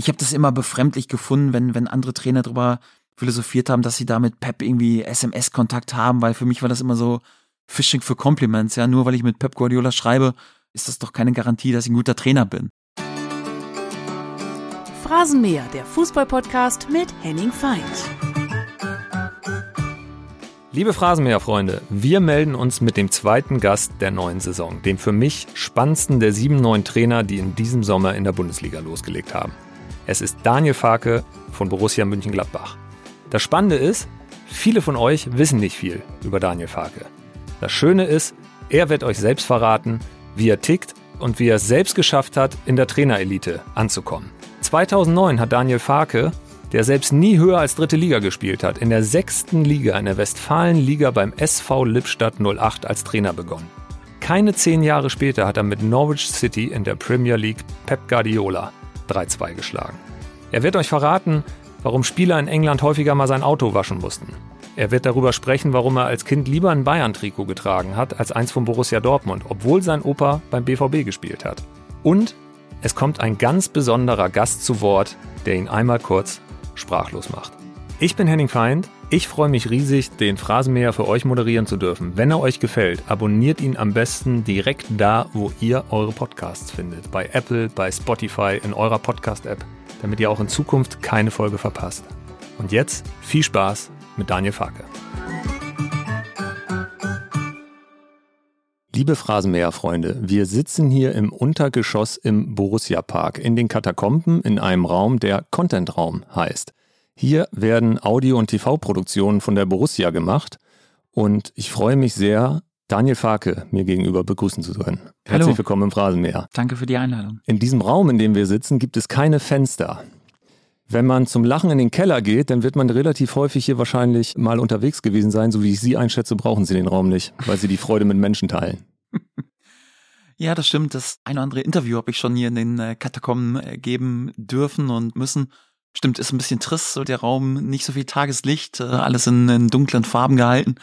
ich habe das immer befremdlich gefunden, wenn, wenn andere Trainer darüber philosophiert haben, dass sie da mit Pep irgendwie SMS-Kontakt haben, weil für mich war das immer so Fishing für Compliments. Ja, nur weil ich mit Pep Guardiola schreibe, ist das doch keine Garantie, dass ich ein guter Trainer bin. Phrasenmäher, der Fußballpodcast mit Henning Feind. Liebe Phrasenmäher-Freunde, wir melden uns mit dem zweiten Gast der neuen Saison, dem für mich spannendsten der sieben neuen Trainer, die in diesem Sommer in der Bundesliga losgelegt haben. Es ist Daniel Farke von Borussia München-Gladbach. Das Spannende ist, viele von euch wissen nicht viel über Daniel Farke. Das Schöne ist, er wird euch selbst verraten, wie er tickt und wie er es selbst geschafft hat, in der Trainerelite anzukommen. 2009 hat Daniel Farke der selbst nie höher als dritte Liga gespielt hat, in der sechsten Liga in der Westfalenliga beim SV Lippstadt 08 als Trainer begonnen. Keine zehn Jahre später hat er mit Norwich City in der Premier League Pep Guardiola 3-2 geschlagen. Er wird euch verraten, warum Spieler in England häufiger mal sein Auto waschen mussten. Er wird darüber sprechen, warum er als Kind lieber ein Bayern-Trikot getragen hat als eins von Borussia Dortmund, obwohl sein Opa beim BVB gespielt hat. Und es kommt ein ganz besonderer Gast zu Wort, der ihn einmal kurz sprachlos macht. Ich bin Henning Feind. Ich freue mich riesig, den Phrasenmäher für euch moderieren zu dürfen. Wenn er euch gefällt, abonniert ihn am besten direkt da, wo ihr eure Podcasts findet. Bei Apple, bei Spotify, in eurer Podcast-App, damit ihr auch in Zukunft keine Folge verpasst. Und jetzt viel Spaß mit Daniel Farke. Liebe Phrasenmäher-Freunde, wir sitzen hier im Untergeschoss im Borussia Park in den Katakomben in einem Raum, der Content-Raum heißt. Hier werden Audio- und TV-Produktionen von der Borussia gemacht und ich freue mich sehr, Daniel Farke mir gegenüber begrüßen zu können. Herzlich Hallo. willkommen im Phrasenmäher. Danke für die Einladung. In diesem Raum, in dem wir sitzen, gibt es keine Fenster. Wenn man zum Lachen in den Keller geht, dann wird man relativ häufig hier wahrscheinlich mal unterwegs gewesen sein. So wie ich Sie einschätze, brauchen Sie den Raum nicht, weil Sie die Freude mit Menschen teilen. Ja, das stimmt. Das ein oder andere Interview habe ich schon hier in den äh, Katakomben äh, geben dürfen und müssen. Stimmt, ist ein bisschen trist, so der Raum, nicht so viel Tageslicht, äh, alles in, in dunklen Farben gehalten.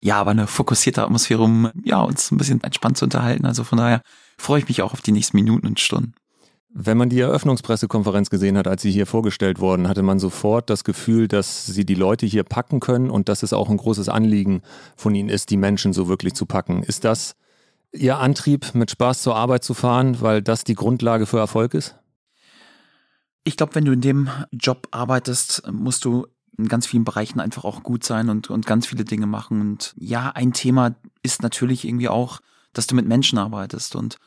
Ja, aber eine fokussierte Atmosphäre, um ja, uns ein bisschen entspannt zu unterhalten. Also von daher freue ich mich auch auf die nächsten Minuten und Stunden. Wenn man die Eröffnungspressekonferenz gesehen hat, als Sie hier vorgestellt wurden, hatte man sofort das Gefühl, dass Sie die Leute hier packen können und dass es auch ein großes Anliegen von Ihnen ist, die Menschen so wirklich zu packen. Ist das Ihr Antrieb, mit Spaß zur Arbeit zu fahren, weil das die Grundlage für Erfolg ist? Ich glaube, wenn du in dem Job arbeitest, musst du in ganz vielen Bereichen einfach auch gut sein und, und ganz viele Dinge machen. Und ja, ein Thema ist natürlich irgendwie auch, dass du mit Menschen arbeitest. Und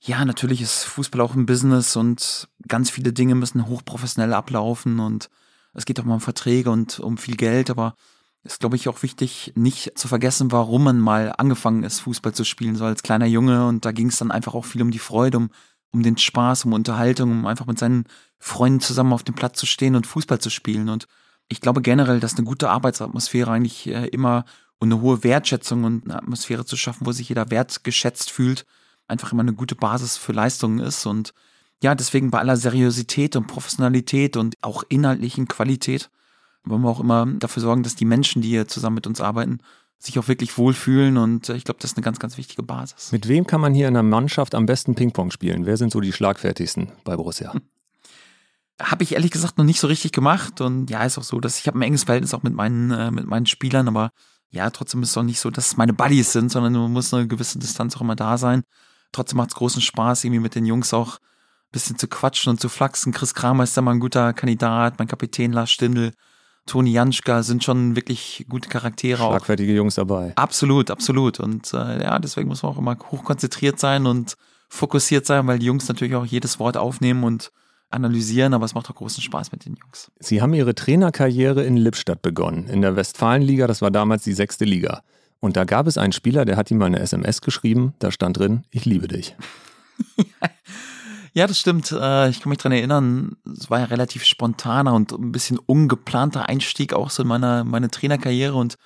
ja, natürlich ist Fußball auch ein Business und ganz viele Dinge müssen hochprofessionell ablaufen und es geht auch mal um Verträge und um viel Geld, aber ist, glaube ich, auch wichtig, nicht zu vergessen, warum man mal angefangen ist, Fußball zu spielen, so als kleiner Junge. Und da ging es dann einfach auch viel um die Freude, um, um den Spaß, um Unterhaltung, um einfach mit seinen Freunden zusammen auf dem Platz zu stehen und Fußball zu spielen. Und ich glaube generell, dass eine gute Arbeitsatmosphäre eigentlich äh, immer und eine hohe Wertschätzung und eine Atmosphäre zu schaffen, wo sich jeder wertgeschätzt fühlt, einfach immer eine gute Basis für Leistungen ist. Und ja, deswegen bei aller Seriosität und Professionalität und auch inhaltlichen Qualität wollen wir auch immer dafür sorgen, dass die Menschen, die hier zusammen mit uns arbeiten, sich auch wirklich wohlfühlen und äh, ich glaube, das ist eine ganz, ganz wichtige Basis. Mit wem kann man hier in der Mannschaft am besten Ping-Pong spielen? Wer sind so die schlagfertigsten bei Borussia? Habe ich ehrlich gesagt noch nicht so richtig gemacht und ja, ist auch so, dass ich habe ein enges Verhältnis auch mit meinen, äh, mit meinen Spielern, aber ja, trotzdem ist es auch nicht so, dass es meine Buddies sind, sondern man muss eine gewisse Distanz auch immer da sein. Trotzdem macht es großen Spaß, irgendwie mit den Jungs auch ein bisschen zu quatschen und zu flachsen. Chris Kramer ist da mal ein guter Kandidat, mein Kapitän Lars Stindl, Toni Janschka sind schon wirklich gute Charaktere. Schlagfertige auch. Jungs dabei. Absolut, absolut. Und äh, ja, deswegen muss man auch immer hochkonzentriert sein und fokussiert sein, weil die Jungs natürlich auch jedes Wort aufnehmen und analysieren, aber es macht auch großen Spaß mit den Jungs. Sie haben Ihre Trainerkarriere in Lippstadt begonnen, in der Westfalenliga, das war damals die sechste Liga. Und da gab es einen Spieler, der hat ihm mal eine SMS geschrieben, da stand drin, ich liebe dich. Ja, das stimmt. Äh, ich kann mich dran erinnern, es war ja relativ spontaner und ein bisschen ungeplanter Einstieg auch so in meine, meine Trainerkarriere. Und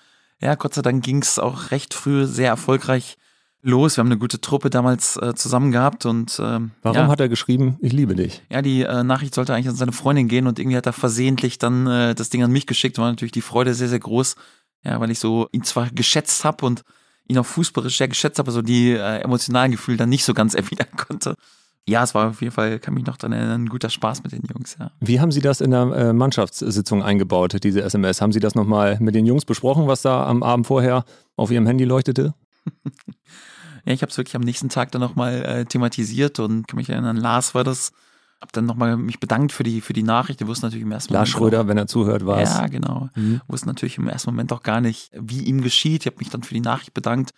ja, Gott sei Dank ging es auch recht früh sehr erfolgreich los. Wir haben eine gute Truppe damals äh, zusammen gehabt und ähm, Warum ja. hat er geschrieben, ich liebe dich? Ja, die äh, Nachricht sollte eigentlich an seine Freundin gehen und irgendwie hat er versehentlich dann äh, das Ding an mich geschickt. War natürlich die Freude sehr, sehr groß, ja, weil ich so ihn zwar geschätzt habe und ihn auch fußballisch sehr geschätzt habe, aber so die äh, emotionalen Gefühle dann nicht so ganz erwidern konnte. Ja, es war auf jeden Fall, kann mich noch daran erinnern, ein guter Spaß mit den Jungs, ja. Wie haben Sie das in der äh, Mannschaftssitzung eingebaut, diese SMS? Haben Sie das nochmal mit den Jungs besprochen, was da am Abend vorher auf Ihrem Handy leuchtete? ja, ich habe es wirklich am nächsten Tag dann nochmal äh, thematisiert und kann mich erinnern, Lars war das. Hab dann nochmal mich bedankt für die, für die Nachricht. Der wusste natürlich im ersten Lars Moment. Lars Schröder, auch, wenn er zuhört, war es. Ja, genau. Mhm. Wusste natürlich im ersten Moment auch gar nicht, wie ihm geschieht. Ich habe mich dann für die Nachricht bedankt.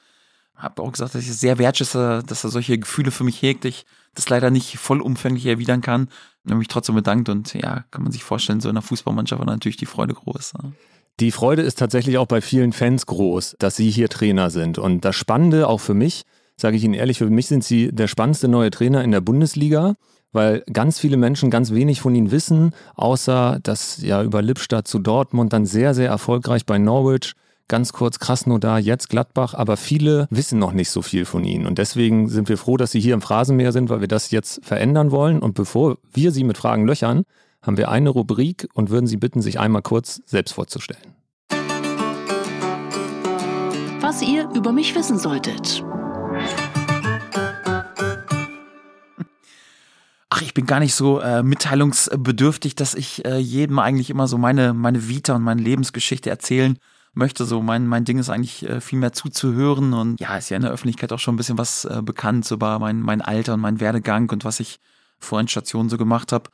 Habe auch gesagt, dass ich es sehr wertschätze, dass er solche Gefühle für mich hegt. Ich das leider nicht vollumfänglich erwidern kann. Habe mich trotzdem bedankt und ja, kann man sich vorstellen, so in der Fußballmannschaft war natürlich die Freude groß. Ja. Die Freude ist tatsächlich auch bei vielen Fans groß, dass Sie hier Trainer sind. Und das Spannende auch für mich, sage ich Ihnen ehrlich, für mich sind Sie der spannendste neue Trainer in der Bundesliga weil ganz viele Menschen ganz wenig von ihnen wissen, außer dass ja über Lippstadt zu Dortmund dann sehr, sehr erfolgreich bei Norwich, ganz kurz Krasnodar, jetzt Gladbach, aber viele wissen noch nicht so viel von ihnen. Und deswegen sind wir froh, dass sie hier im Phrasenmeer sind, weil wir das jetzt verändern wollen. Und bevor wir sie mit Fragen löchern, haben wir eine Rubrik und würden Sie bitten, sich einmal kurz selbst vorzustellen. Was ihr über mich wissen solltet. ach, ich bin gar nicht so äh, mitteilungsbedürftig, dass ich äh, jedem eigentlich immer so meine, meine Vita und meine Lebensgeschichte erzählen möchte. So mein, mein Ding ist eigentlich äh, viel mehr zuzuhören und ja, ist ja in der Öffentlichkeit auch schon ein bisschen was äh, bekannt über mein, mein Alter und mein Werdegang und was ich vor den Stationen so gemacht habe.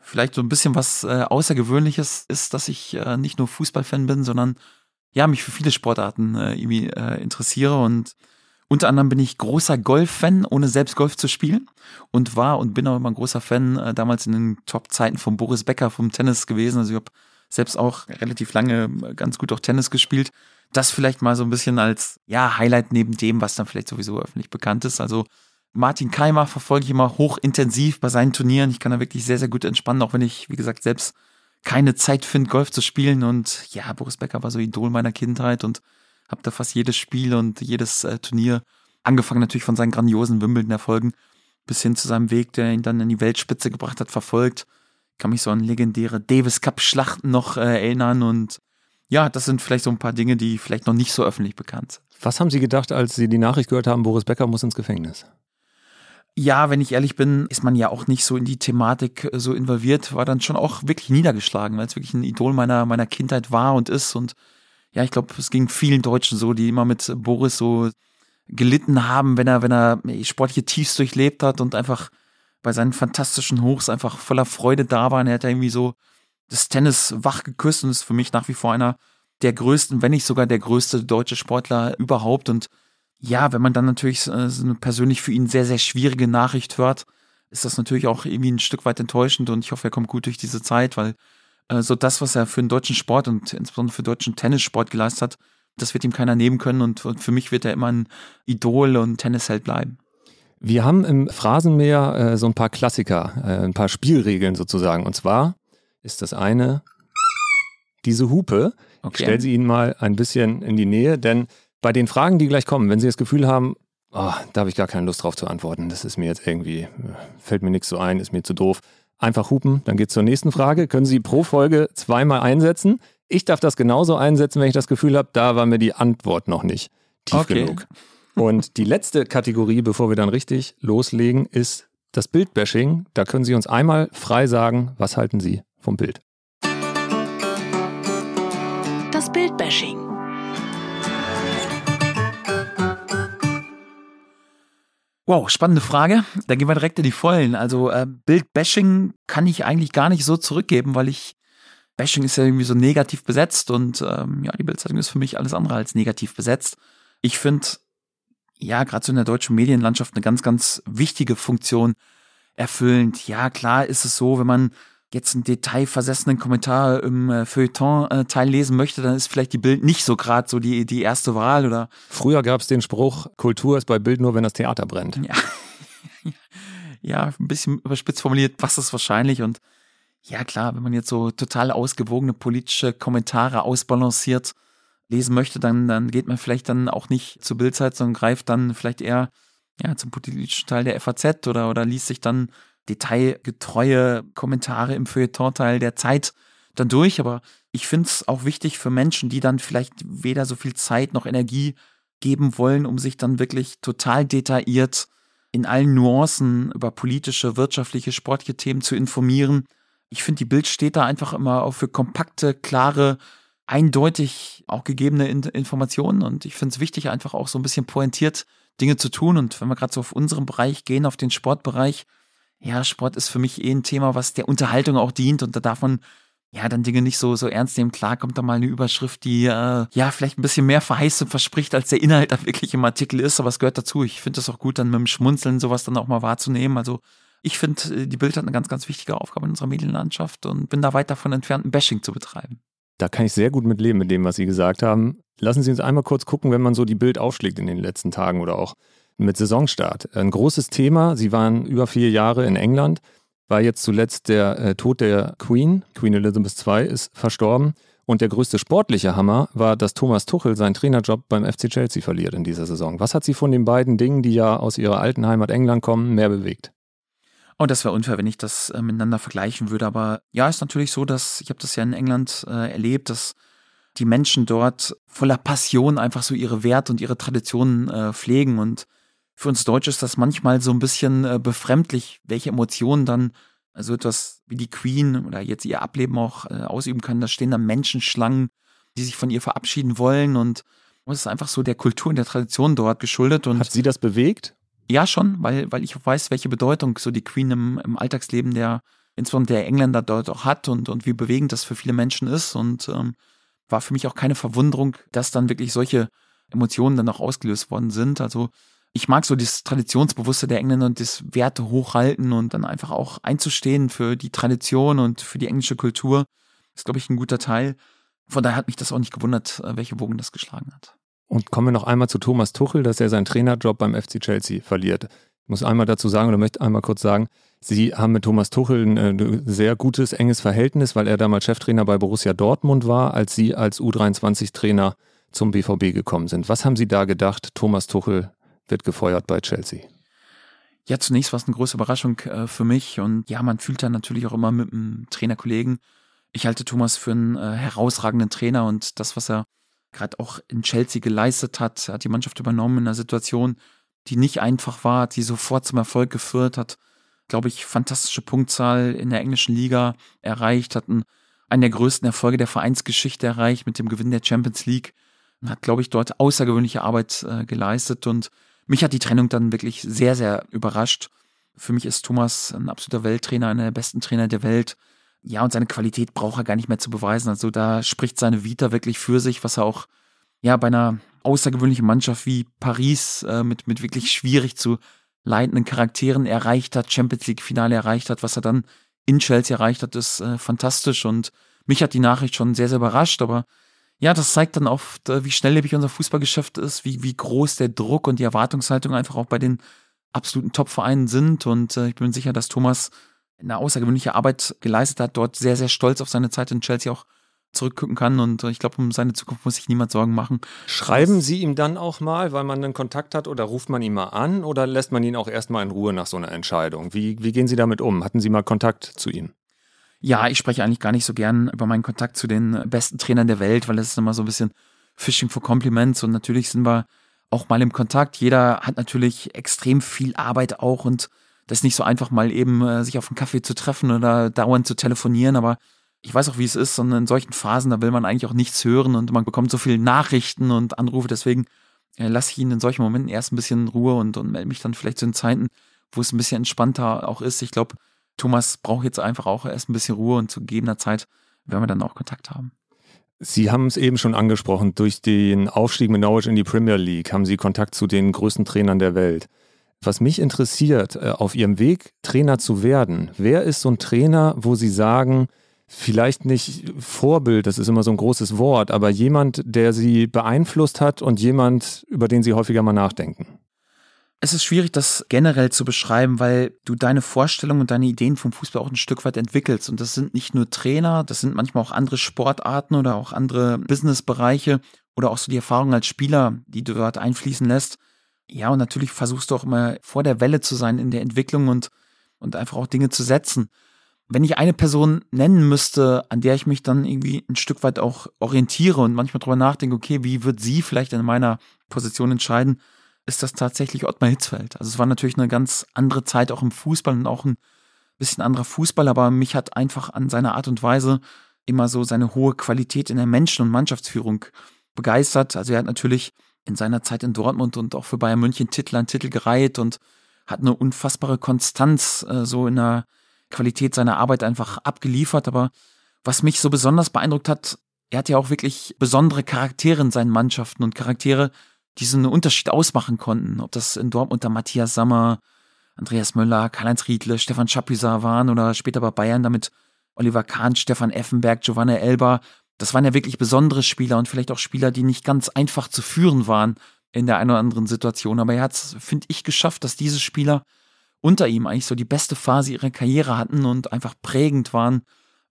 Vielleicht so ein bisschen was äh, Außergewöhnliches ist, dass ich äh, nicht nur Fußballfan bin, sondern ja, mich für viele Sportarten äh, irgendwie äh, interessiere und unter anderem bin ich großer Golf-Fan, ohne selbst Golf zu spielen. Und war und bin auch immer ein großer Fan äh, damals in den Top-Zeiten von Boris Becker vom Tennis gewesen. Also ich habe selbst auch relativ lange äh, ganz gut auch Tennis gespielt. Das vielleicht mal so ein bisschen als ja Highlight neben dem, was dann vielleicht sowieso öffentlich bekannt ist. Also Martin Keimer verfolge ich immer hochintensiv bei seinen Turnieren. Ich kann da wirklich sehr, sehr gut entspannen, auch wenn ich, wie gesagt, selbst keine Zeit finde, Golf zu spielen. Und ja, Boris Becker war so Idol meiner Kindheit und habe da fast jedes Spiel und jedes äh, Turnier, angefangen natürlich von seinen grandiosen Wimbledon-Erfolgen, bis hin zu seinem Weg, der ihn dann in die Weltspitze gebracht hat, verfolgt. Kann mich so an legendäre Davis Cup-Schlachten noch äh, erinnern und ja, das sind vielleicht so ein paar Dinge, die vielleicht noch nicht so öffentlich bekannt sind. Was haben Sie gedacht, als Sie die Nachricht gehört haben, Boris Becker muss ins Gefängnis? Ja, wenn ich ehrlich bin, ist man ja auch nicht so in die Thematik äh, so involviert, war dann schon auch wirklich niedergeschlagen, weil es wirklich ein Idol meiner, meiner Kindheit war und ist und ja, ich glaube, es ging vielen Deutschen so, die immer mit Boris so gelitten haben, wenn er, wenn er sportliche Tiefs durchlebt hat und einfach bei seinen fantastischen Hochs einfach voller Freude da war. Und er hat ja irgendwie so das Tennis wach geküsst und ist für mich nach wie vor einer der größten, wenn nicht sogar der größte deutsche Sportler überhaupt. Und ja, wenn man dann natürlich äh, so eine persönlich für ihn sehr, sehr schwierige Nachricht hört, ist das natürlich auch irgendwie ein Stück weit enttäuschend und ich hoffe, er kommt gut durch diese Zeit, weil äh, so das, was er für den deutschen Sport und insbesondere für den deutschen Tennissport geleistet hat, das wird ihm keiner nehmen können und, und für mich wird er immer ein Idol und Tennisheld bleiben. Wir haben im Phrasenmeer äh, so ein paar Klassiker, äh, ein paar Spielregeln sozusagen. Und zwar ist das eine diese Hupe. Okay. Ich stelle sie Ihnen mal ein bisschen in die Nähe, denn bei den Fragen, die gleich kommen, wenn Sie das Gefühl haben, oh, da habe ich gar keine Lust drauf zu antworten, das ist mir jetzt irgendwie, äh, fällt mir nichts so ein, ist mir zu doof, Einfach hupen, dann geht's zur nächsten Frage. Können Sie pro Folge zweimal einsetzen? Ich darf das genauso einsetzen, wenn ich das Gefühl habe, da war mir die Antwort noch nicht tief okay. genug. Und die letzte Kategorie, bevor wir dann richtig loslegen, ist das Bildbashing. Da können Sie uns einmal frei sagen, was halten Sie vom Bild? Das Bildbashing. Wow, spannende Frage. Da gehen wir direkt in die Vollen. Also äh, Bildbashing kann ich eigentlich gar nicht so zurückgeben, weil ich Bashing ist ja irgendwie so negativ besetzt und ähm, ja, die Bildzeitung ist für mich alles andere als negativ besetzt. Ich finde, ja, gerade so in der deutschen Medienlandschaft eine ganz, ganz wichtige Funktion erfüllend. Ja, klar ist es so, wenn man jetzt einen detailversessenen Kommentar im äh, Feuilleton-Teil äh, lesen möchte, dann ist vielleicht die Bild nicht so gerade so die, die erste Wahl oder. Früher gab es den Spruch, Kultur ist bei Bild nur, wenn das Theater brennt. Ja. ja, ein bisschen überspitzt formuliert, was ist wahrscheinlich und ja klar, wenn man jetzt so total ausgewogene politische Kommentare ausbalanciert lesen möchte, dann, dann geht man vielleicht dann auch nicht zur Bildzeit, sondern greift dann vielleicht eher ja, zum politischen Teil der FAZ oder, oder liest sich dann detailgetreue Kommentare im Feuilleton-Teil der Zeit dann durch. Aber ich finde es auch wichtig für Menschen, die dann vielleicht weder so viel Zeit noch Energie geben wollen, um sich dann wirklich total detailliert in allen Nuancen über politische, wirtschaftliche, sportliche Themen zu informieren. Ich finde, die Bild steht da einfach immer auch für kompakte, klare, eindeutig auch gegebene Informationen und ich finde es wichtig, einfach auch so ein bisschen pointiert Dinge zu tun. Und wenn wir gerade so auf unseren Bereich gehen, auf den Sportbereich, ja, Sport ist für mich eh ein Thema, was der Unterhaltung auch dient und da darf man ja, dann Dinge nicht so, so ernst nehmen. Klar kommt da mal eine Überschrift, die äh, ja vielleicht ein bisschen mehr verheißt und verspricht, als der Inhalt da wirklich im Artikel ist, aber es gehört dazu. Ich finde es auch gut, dann mit dem Schmunzeln sowas dann auch mal wahrzunehmen. Also ich finde, äh, die Bild hat eine ganz, ganz wichtige Aufgabe in unserer Medienlandschaft und bin da weit davon entfernt, ein Bashing zu betreiben. Da kann ich sehr gut mit leben, mit dem, was Sie gesagt haben. Lassen Sie uns einmal kurz gucken, wenn man so die Bild aufschlägt in den letzten Tagen oder auch mit Saisonstart. Ein großes Thema. Sie waren über vier Jahre in England war jetzt zuletzt der äh, Tod der Queen. Queen Elizabeth II ist verstorben. Und der größte sportliche Hammer war, dass Thomas Tuchel seinen Trainerjob beim FC Chelsea verliert in dieser Saison. Was hat Sie von den beiden Dingen, die ja aus Ihrer alten Heimat England kommen, mehr bewegt? Oh, das wäre unfair, wenn ich das äh, miteinander vergleichen würde. Aber ja, ist natürlich so, dass ich habe das ja in England äh, erlebt, dass die Menschen dort voller Passion einfach so ihre Werte und ihre Traditionen äh, pflegen und für uns Deutsche ist das manchmal so ein bisschen äh, befremdlich, welche Emotionen dann also etwas wie die Queen oder jetzt ihr Ableben auch äh, ausüben können. Da stehen dann Menschenschlangen, die sich von ihr verabschieden wollen und es ist einfach so der Kultur und der Tradition dort geschuldet. Und Hat sie das bewegt? Ja, schon, weil, weil ich weiß, welche Bedeutung so die Queen im, im Alltagsleben der, insbesondere der Engländer dort auch hat und, und wie bewegend das für viele Menschen ist. Und ähm, war für mich auch keine Verwunderung, dass dann wirklich solche Emotionen dann auch ausgelöst worden sind. Also ich mag so das Traditionsbewusste der Engländer und das Werte hochhalten und dann einfach auch einzustehen für die Tradition und für die englische Kultur. Ist, glaube ich, ein guter Teil. Von daher hat mich das auch nicht gewundert, äh, welche Wogen das geschlagen hat. Und kommen wir noch einmal zu Thomas Tuchel, dass er seinen Trainerjob beim FC Chelsea verliert. Ich muss einmal dazu sagen oder möchte einmal kurz sagen, Sie haben mit Thomas Tuchel ein äh, sehr gutes, enges Verhältnis, weil er damals Cheftrainer bei Borussia Dortmund war, als Sie als U23-Trainer zum BVB gekommen sind. Was haben Sie da gedacht, Thomas Tuchel wird gefeuert bei Chelsea. Ja, zunächst war es eine große Überraschung äh, für mich und ja, man fühlt dann natürlich auch immer mit einem Trainerkollegen. Ich halte Thomas für einen äh, herausragenden Trainer und das, was er gerade auch in Chelsea geleistet hat, er hat die Mannschaft übernommen in einer Situation, die nicht einfach war, die sofort zum Erfolg geführt, hat, glaube ich, fantastische Punktzahl in der englischen Liga erreicht, hat einen, einen der größten Erfolge der Vereinsgeschichte erreicht mit dem Gewinn der Champions League, hat, glaube ich, dort außergewöhnliche Arbeit äh, geleistet und mich hat die Trennung dann wirklich sehr, sehr überrascht. Für mich ist Thomas ein absoluter Welttrainer, einer der besten Trainer der Welt. Ja, und seine Qualität braucht er gar nicht mehr zu beweisen. Also da spricht seine Vita wirklich für sich, was er auch ja bei einer außergewöhnlichen Mannschaft wie Paris äh, mit, mit wirklich schwierig zu leitenden Charakteren erreicht hat, Champions League Finale erreicht hat, was er dann in Chelsea erreicht hat, ist äh, fantastisch und mich hat die Nachricht schon sehr, sehr überrascht, aber ja, das zeigt dann oft, äh, wie schnelllebig unser Fußballgeschäft ist, wie, wie groß der Druck und die Erwartungshaltung einfach auch bei den absoluten Top-Vereinen sind. Und äh, ich bin sicher, dass Thomas eine außergewöhnliche Arbeit geleistet hat, dort sehr, sehr stolz auf seine Zeit in Chelsea auch zurückgucken kann. Und ich glaube, um seine Zukunft muss sich niemand Sorgen machen. Schreiben Sie ihm dann auch mal, weil man einen Kontakt hat, oder ruft man ihn mal an oder lässt man ihn auch erstmal in Ruhe nach so einer Entscheidung? Wie, wie gehen Sie damit um? Hatten Sie mal Kontakt zu ihm? Ja, ich spreche eigentlich gar nicht so gern über meinen Kontakt zu den besten Trainern der Welt, weil das ist immer so ein bisschen Fishing for Compliments und natürlich sind wir auch mal im Kontakt. Jeder hat natürlich extrem viel Arbeit auch und das ist nicht so einfach mal eben äh, sich auf einen Kaffee zu treffen oder dauernd zu telefonieren, aber ich weiß auch, wie es ist, und in solchen Phasen, da will man eigentlich auch nichts hören und man bekommt so viele Nachrichten und Anrufe, deswegen äh, lasse ich ihn in solchen Momenten erst ein bisschen Ruhe und, und melde mich dann vielleicht zu den Zeiten, wo es ein bisschen entspannter auch ist. Ich glaube, Thomas braucht jetzt einfach auch erst ein bisschen Ruhe und zu gegebener Zeit werden wir dann auch Kontakt haben. Sie haben es eben schon angesprochen, durch den Aufstieg mit Norwich in die Premier League haben Sie Kontakt zu den größten Trainern der Welt. Was mich interessiert, äh, auf Ihrem Weg, Trainer zu werden, wer ist so ein Trainer, wo Sie sagen, vielleicht nicht Vorbild, das ist immer so ein großes Wort, aber jemand, der Sie beeinflusst hat und jemand, über den Sie häufiger mal nachdenken? Es ist schwierig, das generell zu beschreiben, weil du deine Vorstellungen und deine Ideen vom Fußball auch ein Stück weit entwickelst. Und das sind nicht nur Trainer, das sind manchmal auch andere Sportarten oder auch andere Businessbereiche oder auch so die Erfahrung als Spieler, die du dort einfließen lässt. Ja, und natürlich versuchst du auch immer vor der Welle zu sein in der Entwicklung und, und einfach auch Dinge zu setzen. Wenn ich eine Person nennen müsste, an der ich mich dann irgendwie ein Stück weit auch orientiere und manchmal drüber nachdenke, okay, wie wird sie vielleicht in meiner Position entscheiden, ist das tatsächlich Ottmar Hitzfeld. Also es war natürlich eine ganz andere Zeit auch im Fußball und auch ein bisschen anderer Fußball, aber mich hat einfach an seiner Art und Weise immer so seine hohe Qualität in der Menschen- und Mannschaftsführung begeistert. Also er hat natürlich in seiner Zeit in Dortmund und auch für Bayern München Titel an Titel gereiht und hat eine unfassbare Konstanz äh, so in der Qualität seiner Arbeit einfach abgeliefert. Aber was mich so besonders beeindruckt hat, er hat ja auch wirklich besondere Charaktere in seinen Mannschaften und Charaktere, die so einen Unterschied ausmachen konnten. Ob das in Dortmund der Matthias Sammer, Andreas Möller, Karl-Heinz Riedle, Stefan Chapuisat waren oder später bei Bayern damit Oliver Kahn, Stefan Effenberg, Giovanna Elba. Das waren ja wirklich besondere Spieler und vielleicht auch Spieler, die nicht ganz einfach zu führen waren in der einen oder anderen Situation. Aber er hat es, finde ich, geschafft, dass diese Spieler unter ihm eigentlich so die beste Phase ihrer Karriere hatten und einfach prägend waren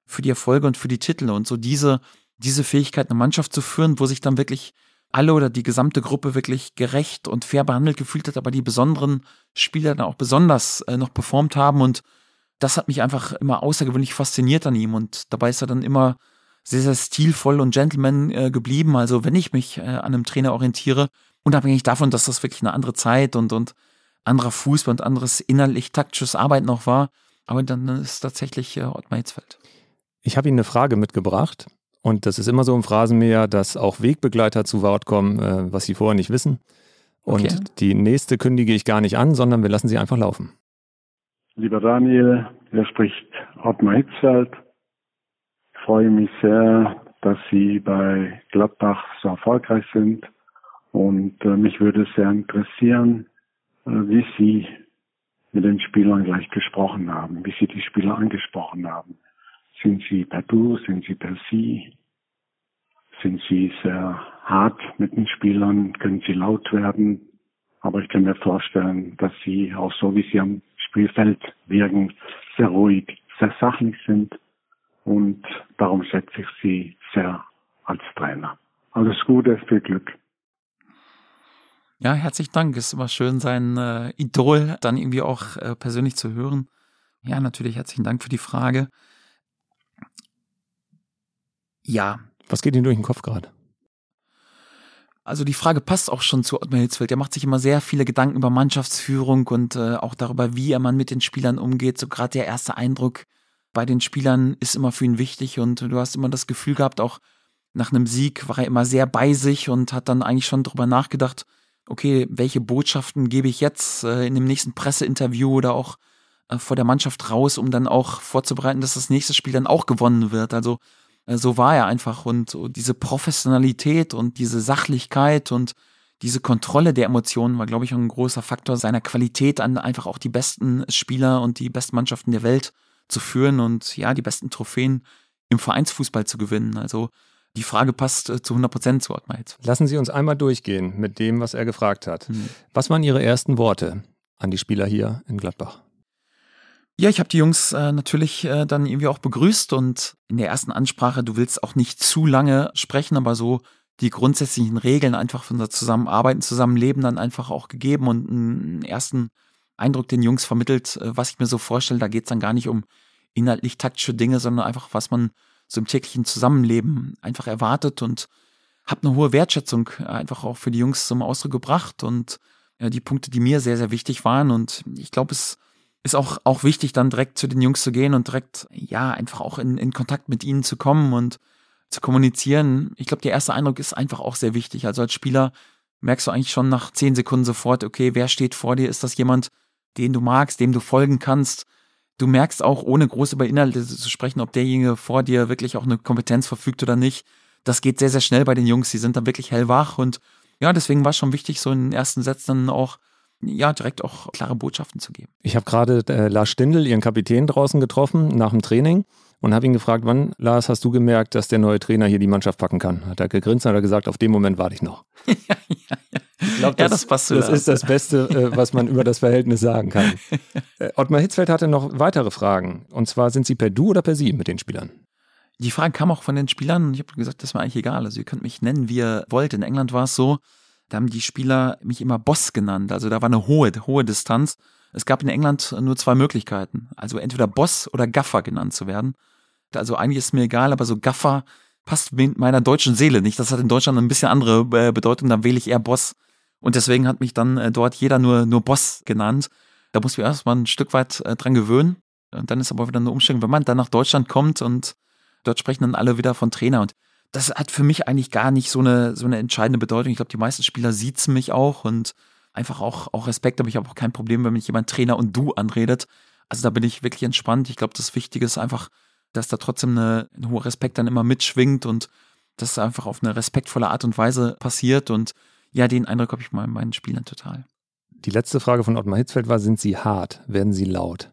für die Erfolge und für die Titel. Und so diese, diese Fähigkeit, eine Mannschaft zu führen, wo sich dann wirklich alle oder die gesamte Gruppe wirklich gerecht und fair behandelt gefühlt hat, aber die besonderen Spieler dann auch besonders äh, noch performt haben. Und das hat mich einfach immer außergewöhnlich fasziniert an ihm. Und dabei ist er dann immer sehr, sehr stilvoll und Gentleman äh, geblieben. Also wenn ich mich äh, an einem Trainer orientiere, unabhängig davon, dass das wirklich eine andere Zeit und, und anderer Fußball und anderes innerlich taktisches Arbeiten noch war, aber dann ist tatsächlich äh, Ottmar Hitzfeld. Ich habe Ihnen eine Frage mitgebracht und das ist immer so im Phrasenmäher, dass auch Wegbegleiter zu Wort kommen, äh, was sie vorher nicht wissen. Und okay. die nächste kündige ich gar nicht an, sondern wir lassen sie einfach laufen. Lieber Daniel, hier spricht Ottmar Hitzfeld freue mich sehr, dass Sie bei Gladbach so erfolgreich sind. Und äh, mich würde sehr interessieren, äh, wie Sie mit den Spielern gleich gesprochen haben, wie Sie die Spieler angesprochen haben. Sind Sie per Du, sind Sie per Sie? Sind Sie sehr hart mit den Spielern? Können Sie laut werden? Aber ich kann mir vorstellen, dass Sie auch so, wie Sie am Spielfeld wirken, sehr ruhig, sehr sachlich sind und darum schätze ich Sie sehr als Trainer. Alles Gute, viel Glück. Ja, herzlichen Dank. Es ist immer schön, sein äh, Idol dann irgendwie auch äh, persönlich zu hören. Ja, natürlich herzlichen Dank für die Frage. Ja. Was geht Ihnen durch den Kopf gerade? Also die Frage passt auch schon zu Ottmar Hitzfeld. Er macht sich immer sehr viele Gedanken über Mannschaftsführung und äh, auch darüber, wie er man mit den Spielern umgeht. So gerade der erste Eindruck, bei den Spielern ist immer für ihn wichtig und du hast immer das Gefühl gehabt, auch nach einem Sieg war er immer sehr bei sich und hat dann eigentlich schon drüber nachgedacht, okay, welche Botschaften gebe ich jetzt äh, in dem nächsten Presseinterview oder auch äh, vor der Mannschaft raus, um dann auch vorzubereiten, dass das nächste Spiel dann auch gewonnen wird. Also äh, so war er einfach und so diese Professionalität und diese Sachlichkeit und diese Kontrolle der Emotionen war, glaube ich, ein großer Faktor seiner Qualität an einfach auch die besten Spieler und die besten Mannschaften der Welt zu führen und ja, die besten Trophäen im Vereinsfußball zu gewinnen. Also die Frage passt äh, zu 100 Prozent zu Ottmar jetzt. Lassen Sie uns einmal durchgehen mit dem, was er gefragt hat. Mhm. Was waren Ihre ersten Worte an die Spieler hier in Gladbach? Ja, ich habe die Jungs äh, natürlich äh, dann irgendwie auch begrüßt und in der ersten Ansprache, du willst auch nicht zu lange sprechen, aber so die grundsätzlichen Regeln einfach von der Zusammenarbeiten, Zusammenleben dann einfach auch gegeben und einen ersten Eindruck den Jungs vermittelt, äh, was ich mir so vorstelle. Da geht es dann gar nicht um inhaltlich taktische Dinge, sondern einfach, was man so im täglichen Zusammenleben einfach erwartet und habe eine hohe Wertschätzung einfach auch für die Jungs zum Ausdruck gebracht und ja, die Punkte, die mir sehr, sehr wichtig waren. Und ich glaube, es ist auch, auch wichtig, dann direkt zu den Jungs zu gehen und direkt, ja, einfach auch in, in Kontakt mit ihnen zu kommen und zu kommunizieren. Ich glaube, der erste Eindruck ist einfach auch sehr wichtig. Also als Spieler merkst du eigentlich schon nach zehn Sekunden sofort, okay, wer steht vor dir? Ist das jemand, den du magst, dem du folgen kannst. Du merkst auch, ohne groß über Inhalte zu sprechen, ob derjenige vor dir wirklich auch eine Kompetenz verfügt oder nicht. Das geht sehr, sehr schnell bei den Jungs. Die sind dann wirklich hellwach und ja, deswegen war es schon wichtig, so in den ersten Sätzen auch ja, direkt auch klare Botschaften zu geben. Ich habe gerade äh, Lars Stindl, ihren Kapitän, draußen getroffen nach dem Training und habe ihn gefragt, wann, Lars, hast du gemerkt, dass der neue Trainer hier die Mannschaft packen kann? Hat er gegrinst und hat er gesagt, auf dem Moment warte ich noch. ja, ja, ja. Ich glaube, das, ja, das, passt das ist das Beste, äh, was man über das Verhältnis sagen kann. Äh, Ottmar Hitzfeld hatte noch weitere Fragen. Und zwar, sind Sie per Du oder per Sie mit den Spielern? Die Frage kam auch von den Spielern und ich habe gesagt, das war eigentlich egal. Also ihr könnt mich nennen, wie ihr wollt. In England war es so, da haben die Spieler mich immer Boss genannt. Also da war eine hohe, hohe Distanz. Es gab in England nur zwei Möglichkeiten. Also entweder Boss oder Gaffer genannt zu werden. Also eigentlich ist mir egal, aber so Gaffer passt mit meiner deutschen Seele nicht. Das hat in Deutschland ein bisschen andere äh, Bedeutung. Dann wähle ich eher Boss. Und deswegen hat mich dann äh, dort jeder nur, nur Boss genannt. Da muss ich erstmal ein Stück weit äh, dran gewöhnen. Und dann ist aber wieder eine Umstellung, wenn man dann nach Deutschland kommt und dort sprechen dann alle wieder von Trainer. Und das hat für mich eigentlich gar nicht so eine, so eine entscheidende Bedeutung. Ich glaube, die meisten Spieler sieht's mich auch und einfach auch, auch Respekt, aber ich habe auch kein Problem, wenn mich jemand Trainer und du anredet. Also da bin ich wirklich entspannt. Ich glaube, das Wichtige ist einfach, dass da trotzdem eine, ein hoher Respekt dann immer mitschwingt und dass es einfach auf eine respektvolle Art und Weise passiert. Und ja, den Eindruck habe ich mal in meinen Spielern total. Die letzte Frage von Ottmar Hitzfeld war, sind Sie hart? Werden Sie laut?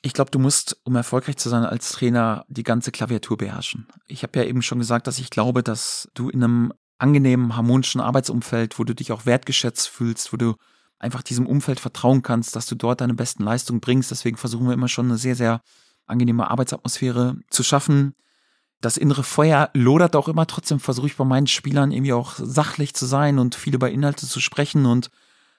Ich glaube, du musst, um erfolgreich zu sein als Trainer, die ganze Klaviatur beherrschen. Ich habe ja eben schon gesagt, dass ich glaube, dass du in einem angenehmen, harmonischen Arbeitsumfeld, wo du dich auch wertgeschätzt fühlst, wo du einfach diesem Umfeld vertrauen kannst, dass du dort deine besten Leistungen bringst. Deswegen versuchen wir immer schon eine sehr, sehr angenehme Arbeitsatmosphäre zu schaffen. Das innere Feuer lodert auch immer. Trotzdem versuche ich bei meinen Spielern irgendwie auch sachlich zu sein und viel über Inhalte zu sprechen und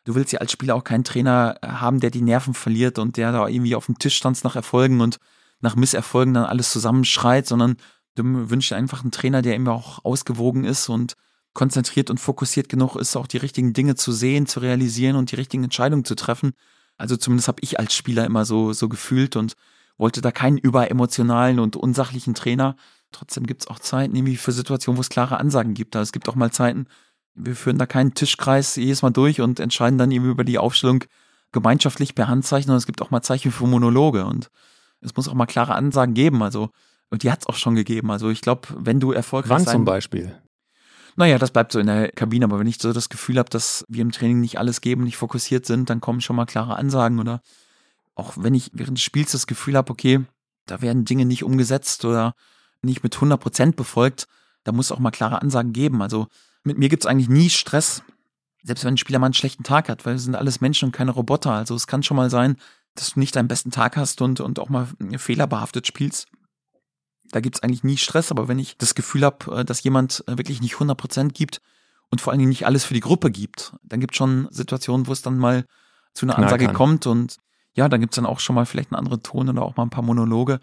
du willst ja als Spieler auch keinen Trainer haben, der die Nerven verliert und der da irgendwie auf dem Tisch stand nach Erfolgen und nach Misserfolgen dann alles zusammenschreit, sondern du wünschst dir einfach einen Trainer, der immer auch ausgewogen ist und konzentriert und fokussiert genug ist, auch die richtigen Dinge zu sehen, zu realisieren und die richtigen Entscheidungen zu treffen. Also zumindest habe ich als Spieler immer so, so gefühlt und wollte da keinen überemotionalen und unsachlichen Trainer. Trotzdem gibt es auch Zeiten irgendwie für Situationen, wo es klare Ansagen gibt. Also es gibt auch mal Zeiten, wir führen da keinen Tischkreis jedes Mal durch und entscheiden dann eben über die Aufstellung gemeinschaftlich per Handzeichen, sondern es gibt auch mal Zeichen für Monologe und es muss auch mal klare Ansagen geben. Also, und die hat es auch schon gegeben. Also ich glaube, wenn du erfolgreich Wann sein, zum Beispiel? Naja, das bleibt so in der Kabine, aber wenn ich so das Gefühl habe, dass wir im Training nicht alles geben, nicht fokussiert sind, dann kommen schon mal klare Ansagen oder auch wenn ich während des Spiels das Gefühl habe, okay, da werden Dinge nicht umgesetzt oder nicht mit 100 Prozent befolgt, da muss auch mal klare Ansagen geben. Also mit mir gibt's eigentlich nie Stress, selbst wenn ein Spieler mal einen schlechten Tag hat, weil wir sind alles Menschen und keine Roboter. Also es kann schon mal sein, dass du nicht deinen besten Tag hast und, und auch mal fehlerbehaftet spielst. Da gibt's eigentlich nie Stress, aber wenn ich das Gefühl habe, äh, dass jemand äh, wirklich nicht 100% gibt und vor allen Dingen nicht alles für die Gruppe gibt, dann gibt's schon Situationen, wo es dann mal zu einer Ansage kommt und ja, dann gibt's dann auch schon mal vielleicht einen anderen Ton oder auch mal ein paar Monologe.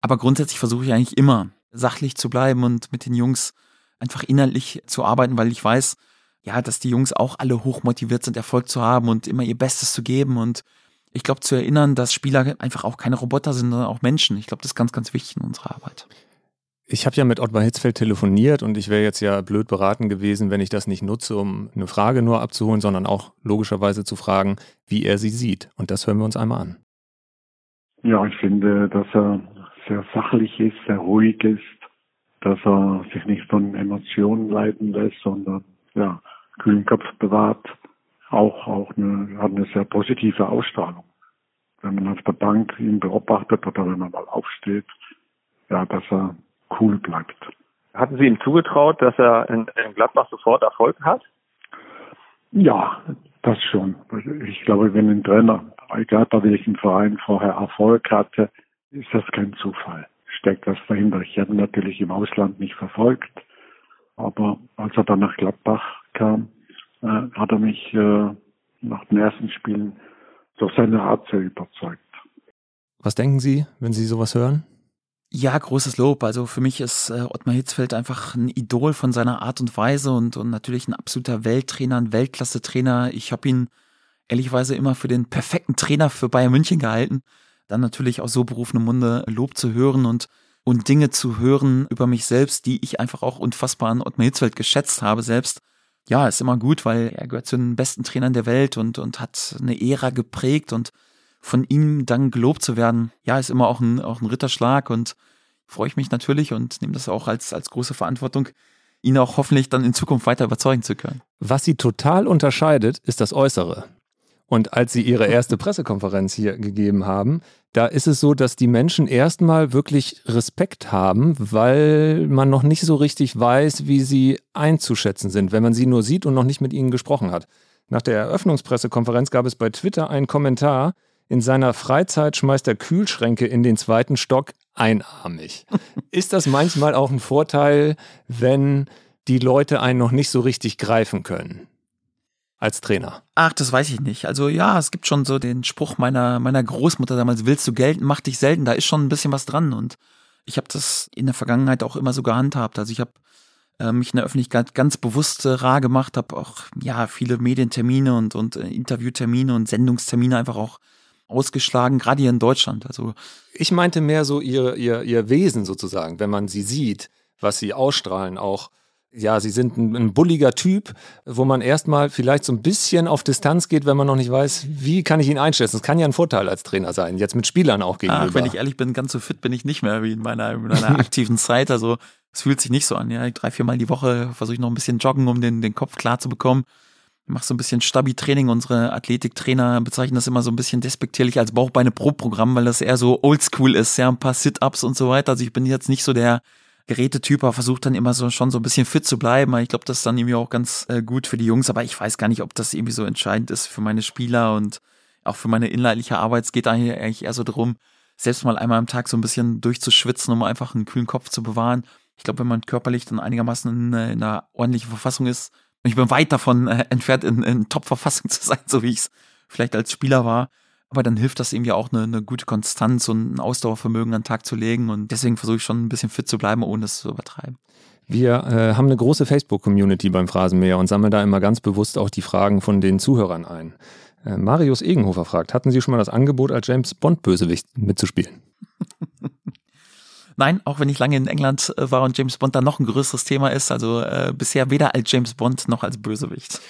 Aber grundsätzlich versuche ich eigentlich immer sachlich zu bleiben und mit den Jungs einfach inhaltlich zu arbeiten, weil ich weiß, ja, dass die Jungs auch alle hochmotiviert sind, Erfolg zu haben und immer ihr Bestes zu geben und ich glaube zu erinnern, dass Spieler einfach auch keine Roboter sind, sondern auch Menschen. Ich glaube, das ist ganz, ganz wichtig in unserer Arbeit. Ich habe ja mit Ottmar Hitzfeld telefoniert und ich wäre jetzt ja blöd beraten gewesen, wenn ich das nicht nutze, um eine Frage nur abzuholen, sondern auch logischerweise zu fragen, wie er sie sieht. Und das hören wir uns einmal an. Ja, ich finde, dass er sehr sachlich ist, sehr ruhig ist, dass er sich nicht von Emotionen leiten lässt, sondern ja, kühlen Kopf bewahrt, auch auch eine, hat eine sehr positive Ausstrahlung. Wenn man auf der Bank ihn beobachtet oder wenn man mal aufsteht, ja, dass er cool bleibt. Hatten Sie ihm zugetraut, dass er in, in Gladbach sofort Erfolg hat? Ja, das schon. Ich glaube, wenn ein Trainer, egal bei welchem Verein, vorher Erfolg hatte, ist das kein Zufall steckt was dahinter. Ich habe ihn natürlich im Ausland nicht verfolgt, aber als er dann nach Gladbach kam, äh, hat er mich äh, nach den ersten Spielen durch seine Art sehr überzeugt. Was denken Sie, wenn Sie sowas hören? Ja, großes Lob. Also für mich ist äh, Ottmar Hitzfeld einfach ein Idol von seiner Art und Weise und, und natürlich ein absoluter Welttrainer, ein Weltklasse-Trainer. Ich habe ihn ehrlichweise immer für den perfekten Trainer für Bayern München gehalten dann natürlich aus so berufenem Munde Lob zu hören und und Dinge zu hören über mich selbst, die ich einfach auch unfassbar an Ottmar Hitzfeld geschätzt habe selbst. Ja, ist immer gut, weil er gehört zu den besten Trainern der Welt und, und hat eine Ära geprägt und von ihm dann gelobt zu werden, ja, ist immer auch ein, auch ein Ritterschlag und freue ich mich natürlich und nehme das auch als, als große Verantwortung, ihn auch hoffentlich dann in Zukunft weiter überzeugen zu können. Was sie total unterscheidet, ist das Äußere. Und als sie ihre erste Pressekonferenz hier gegeben haben, da ist es so, dass die Menschen erstmal wirklich Respekt haben, weil man noch nicht so richtig weiß, wie sie einzuschätzen sind, wenn man sie nur sieht und noch nicht mit ihnen gesprochen hat. Nach der Eröffnungspressekonferenz gab es bei Twitter einen Kommentar, in seiner Freizeit schmeißt er Kühlschränke in den zweiten Stock einarmig. Ist das manchmal auch ein Vorteil, wenn die Leute einen noch nicht so richtig greifen können? Als Trainer? Ach, das weiß ich nicht. Also ja, es gibt schon so den Spruch meiner, meiner Großmutter damals, willst du gelten, mach dich selten. Da ist schon ein bisschen was dran. Und ich habe das in der Vergangenheit auch immer so gehandhabt. Also ich habe äh, mich in der Öffentlichkeit ganz bewusst äh, rar gemacht, habe auch ja viele Medientermine und, und äh, Interviewtermine und Sendungstermine einfach auch ausgeschlagen, gerade hier in Deutschland. Also ich meinte mehr so ihr, ihr, ihr Wesen sozusagen, wenn man sie sieht, was sie ausstrahlen, auch ja, sie sind ein, ein bulliger Typ, wo man erstmal vielleicht so ein bisschen auf Distanz geht, wenn man noch nicht weiß, wie kann ich ihn einschätzen. Das kann ja ein Vorteil als Trainer sein, jetzt mit Spielern auch gegenüber. Ach, wenn ich ehrlich bin, ganz so fit bin ich nicht mehr wie in meiner, in meiner aktiven Zeit. Also es fühlt sich nicht so an. Ja, drei, viermal die Woche versuche ich noch ein bisschen joggen, um den, den Kopf klar zu bekommen. Ich mache so ein bisschen Stabi-Training. Unsere Athletiktrainer bezeichnen das immer so ein bisschen despektierlich als Bauchbeine-Pro-Programm, weil das eher so oldschool ist, ja, ein paar Sit-Ups und so weiter. Also ich bin jetzt nicht so der Gerätetyp, aber versucht dann immer so schon so ein bisschen fit zu bleiben. Ich glaube, das ist dann irgendwie auch ganz äh, gut für die Jungs, aber ich weiß gar nicht, ob das irgendwie so entscheidend ist für meine Spieler und auch für meine inhaltliche Arbeit. Es geht eigentlich eher so darum, selbst mal einmal am Tag so ein bisschen durchzuschwitzen, um einfach einen kühlen Kopf zu bewahren. Ich glaube, wenn man körperlich dann einigermaßen in, äh, in einer ordentlichen Verfassung ist, und ich bin weit davon äh, entfernt, in, in Top-Verfassung zu sein, so wie ich es vielleicht als Spieler war, aber dann hilft das irgendwie auch eine, eine gute Konstanz und ein Ausdauervermögen an den Tag zu legen. Und deswegen versuche ich schon ein bisschen fit zu bleiben, ohne es zu übertreiben. Wir äh, haben eine große Facebook-Community beim Phrasenmäher und sammeln da immer ganz bewusst auch die Fragen von den Zuhörern ein. Äh, Marius Egenhofer fragt, hatten Sie schon mal das Angebot, als James Bond-Bösewicht mitzuspielen? Nein, auch wenn ich lange in England äh, war und James Bond dann noch ein größeres Thema ist. Also äh, bisher weder als James Bond noch als Bösewicht.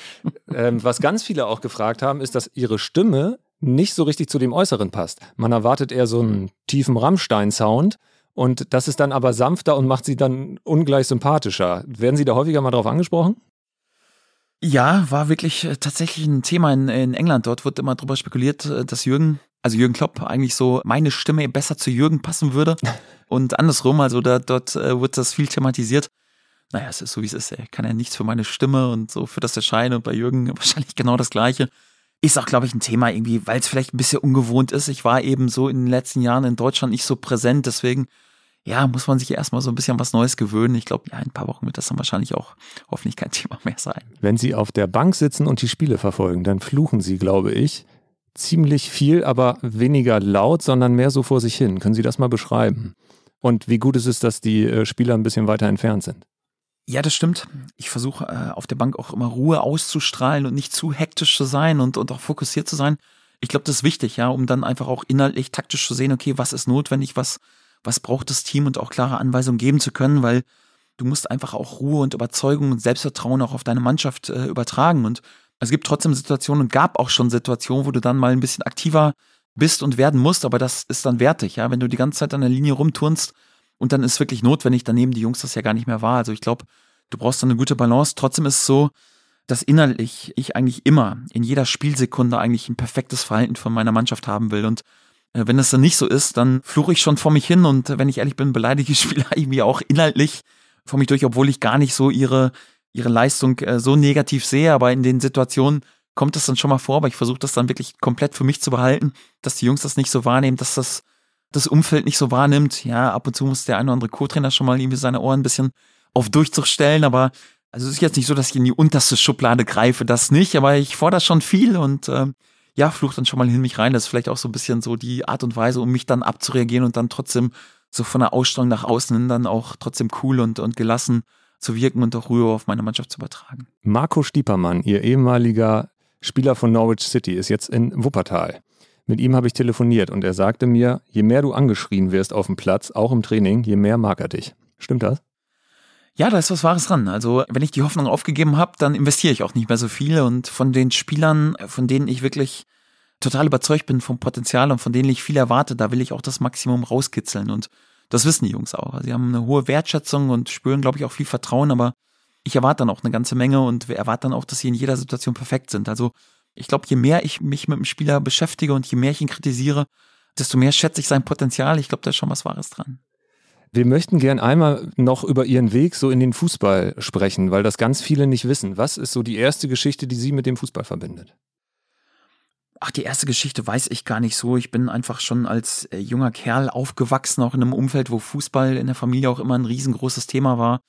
Ähm, was ganz viele auch gefragt haben, ist, dass ihre Stimme nicht so richtig zu dem Äußeren passt. Man erwartet eher so einen tiefen Rammstein-Sound und das ist dann aber sanfter und macht sie dann ungleich sympathischer. Werden Sie da häufiger mal drauf angesprochen? Ja, war wirklich äh, tatsächlich ein Thema in, in England. Dort wird immer drüber spekuliert, äh, dass Jürgen, also Jürgen Klopp, eigentlich so meine Stimme besser zu Jürgen passen würde. Und andersrum, also da, dort äh, wird das viel thematisiert. Naja, es ist so, wie es ist. Er kann ja nichts für meine Stimme und so für das Erscheinen. Und bei Jürgen wahrscheinlich genau das Gleiche. Ist auch, glaube ich, ein Thema irgendwie, weil es vielleicht ein bisschen ungewohnt ist. Ich war eben so in den letzten Jahren in Deutschland nicht so präsent, deswegen ja, muss man sich erstmal so ein bisschen was Neues gewöhnen. Ich glaube, ja, in ein paar Wochen wird das dann wahrscheinlich auch hoffentlich kein Thema mehr sein. Wenn Sie auf der Bank sitzen und die Spiele verfolgen, dann fluchen Sie, glaube ich, ziemlich viel, aber weniger laut, sondern mehr so vor sich hin. Können Sie das mal beschreiben? Und wie gut ist es, dass die äh, Spieler ein bisschen weiter entfernt sind? Ja, das stimmt. Ich versuche äh, auf der Bank auch immer Ruhe auszustrahlen und nicht zu hektisch zu sein und, und auch fokussiert zu sein. Ich glaube, das ist wichtig, ja, um dann einfach auch inhaltlich taktisch zu sehen, okay, was ist notwendig, was, was braucht das Team und auch klare Anweisungen geben zu können, weil du musst einfach auch Ruhe und Überzeugung und Selbstvertrauen auch auf deine Mannschaft äh, übertragen. Und es gibt trotzdem Situationen und gab auch schon Situationen, wo du dann mal ein bisschen aktiver bist und werden musst, aber das ist dann wertig, ja. Wenn du die ganze Zeit an der Linie rumturnst, und dann ist wirklich notwendig, dann nehmen die Jungs das ja gar nicht mehr wahr. Also ich glaube, du brauchst dann eine gute Balance. Trotzdem ist es so, dass innerlich ich eigentlich immer in jeder Spielsekunde eigentlich ein perfektes Verhalten von meiner Mannschaft haben will. Und äh, wenn es dann nicht so ist, dann fluche ich schon vor mich hin und äh, wenn ich ehrlich bin, beleidige ich Spieler irgendwie auch inhaltlich vor mich durch, obwohl ich gar nicht so ihre, ihre Leistung äh, so negativ sehe. Aber in den Situationen kommt das dann schon mal vor, aber ich versuche das dann wirklich komplett für mich zu behalten, dass die Jungs das nicht so wahrnehmen, dass das das Umfeld nicht so wahrnimmt. Ja, ab und zu muss der eine oder andere Co-Trainer schon mal irgendwie seine Ohren ein bisschen auf Durchzug stellen, aber also es ist jetzt nicht so, dass ich in die unterste Schublade greife, das nicht, aber ich fordere schon viel und äh, ja, flucht dann schon mal in mich rein. Das ist vielleicht auch so ein bisschen so die Art und Weise, um mich dann abzureagieren und dann trotzdem so von der Ausstrahlung nach außen hin dann auch trotzdem cool und, und gelassen zu wirken und auch Ruhe auf meine Mannschaft zu übertragen. Marco Stiepermann, Ihr ehemaliger Spieler von Norwich City, ist jetzt in Wuppertal. Mit ihm habe ich telefoniert und er sagte mir, je mehr du angeschrien wirst auf dem Platz, auch im Training, je mehr mag er dich. Stimmt das? Ja, da ist was Wahres dran. Also, wenn ich die Hoffnung aufgegeben habe, dann investiere ich auch nicht mehr so viel. Und von den Spielern, von denen ich wirklich total überzeugt bin vom Potenzial und von denen ich viel erwarte, da will ich auch das Maximum rauskitzeln. Und das wissen die Jungs auch. Sie haben eine hohe Wertschätzung und spüren, glaube ich, auch viel Vertrauen, aber ich erwarte dann auch eine ganze Menge und wir erwarten dann auch, dass sie in jeder Situation perfekt sind. Also ich glaube, je mehr ich mich mit dem Spieler beschäftige und je mehr ich ihn kritisiere, desto mehr schätze ich sein Potenzial. Ich glaube, da ist schon was Wahres dran. Wir möchten gern einmal noch über Ihren Weg so in den Fußball sprechen, weil das ganz viele nicht wissen. Was ist so die erste Geschichte, die Sie mit dem Fußball verbindet? Ach, die erste Geschichte weiß ich gar nicht so. Ich bin einfach schon als äh, junger Kerl aufgewachsen, auch in einem Umfeld, wo Fußball in der Familie auch immer ein riesengroßes Thema war.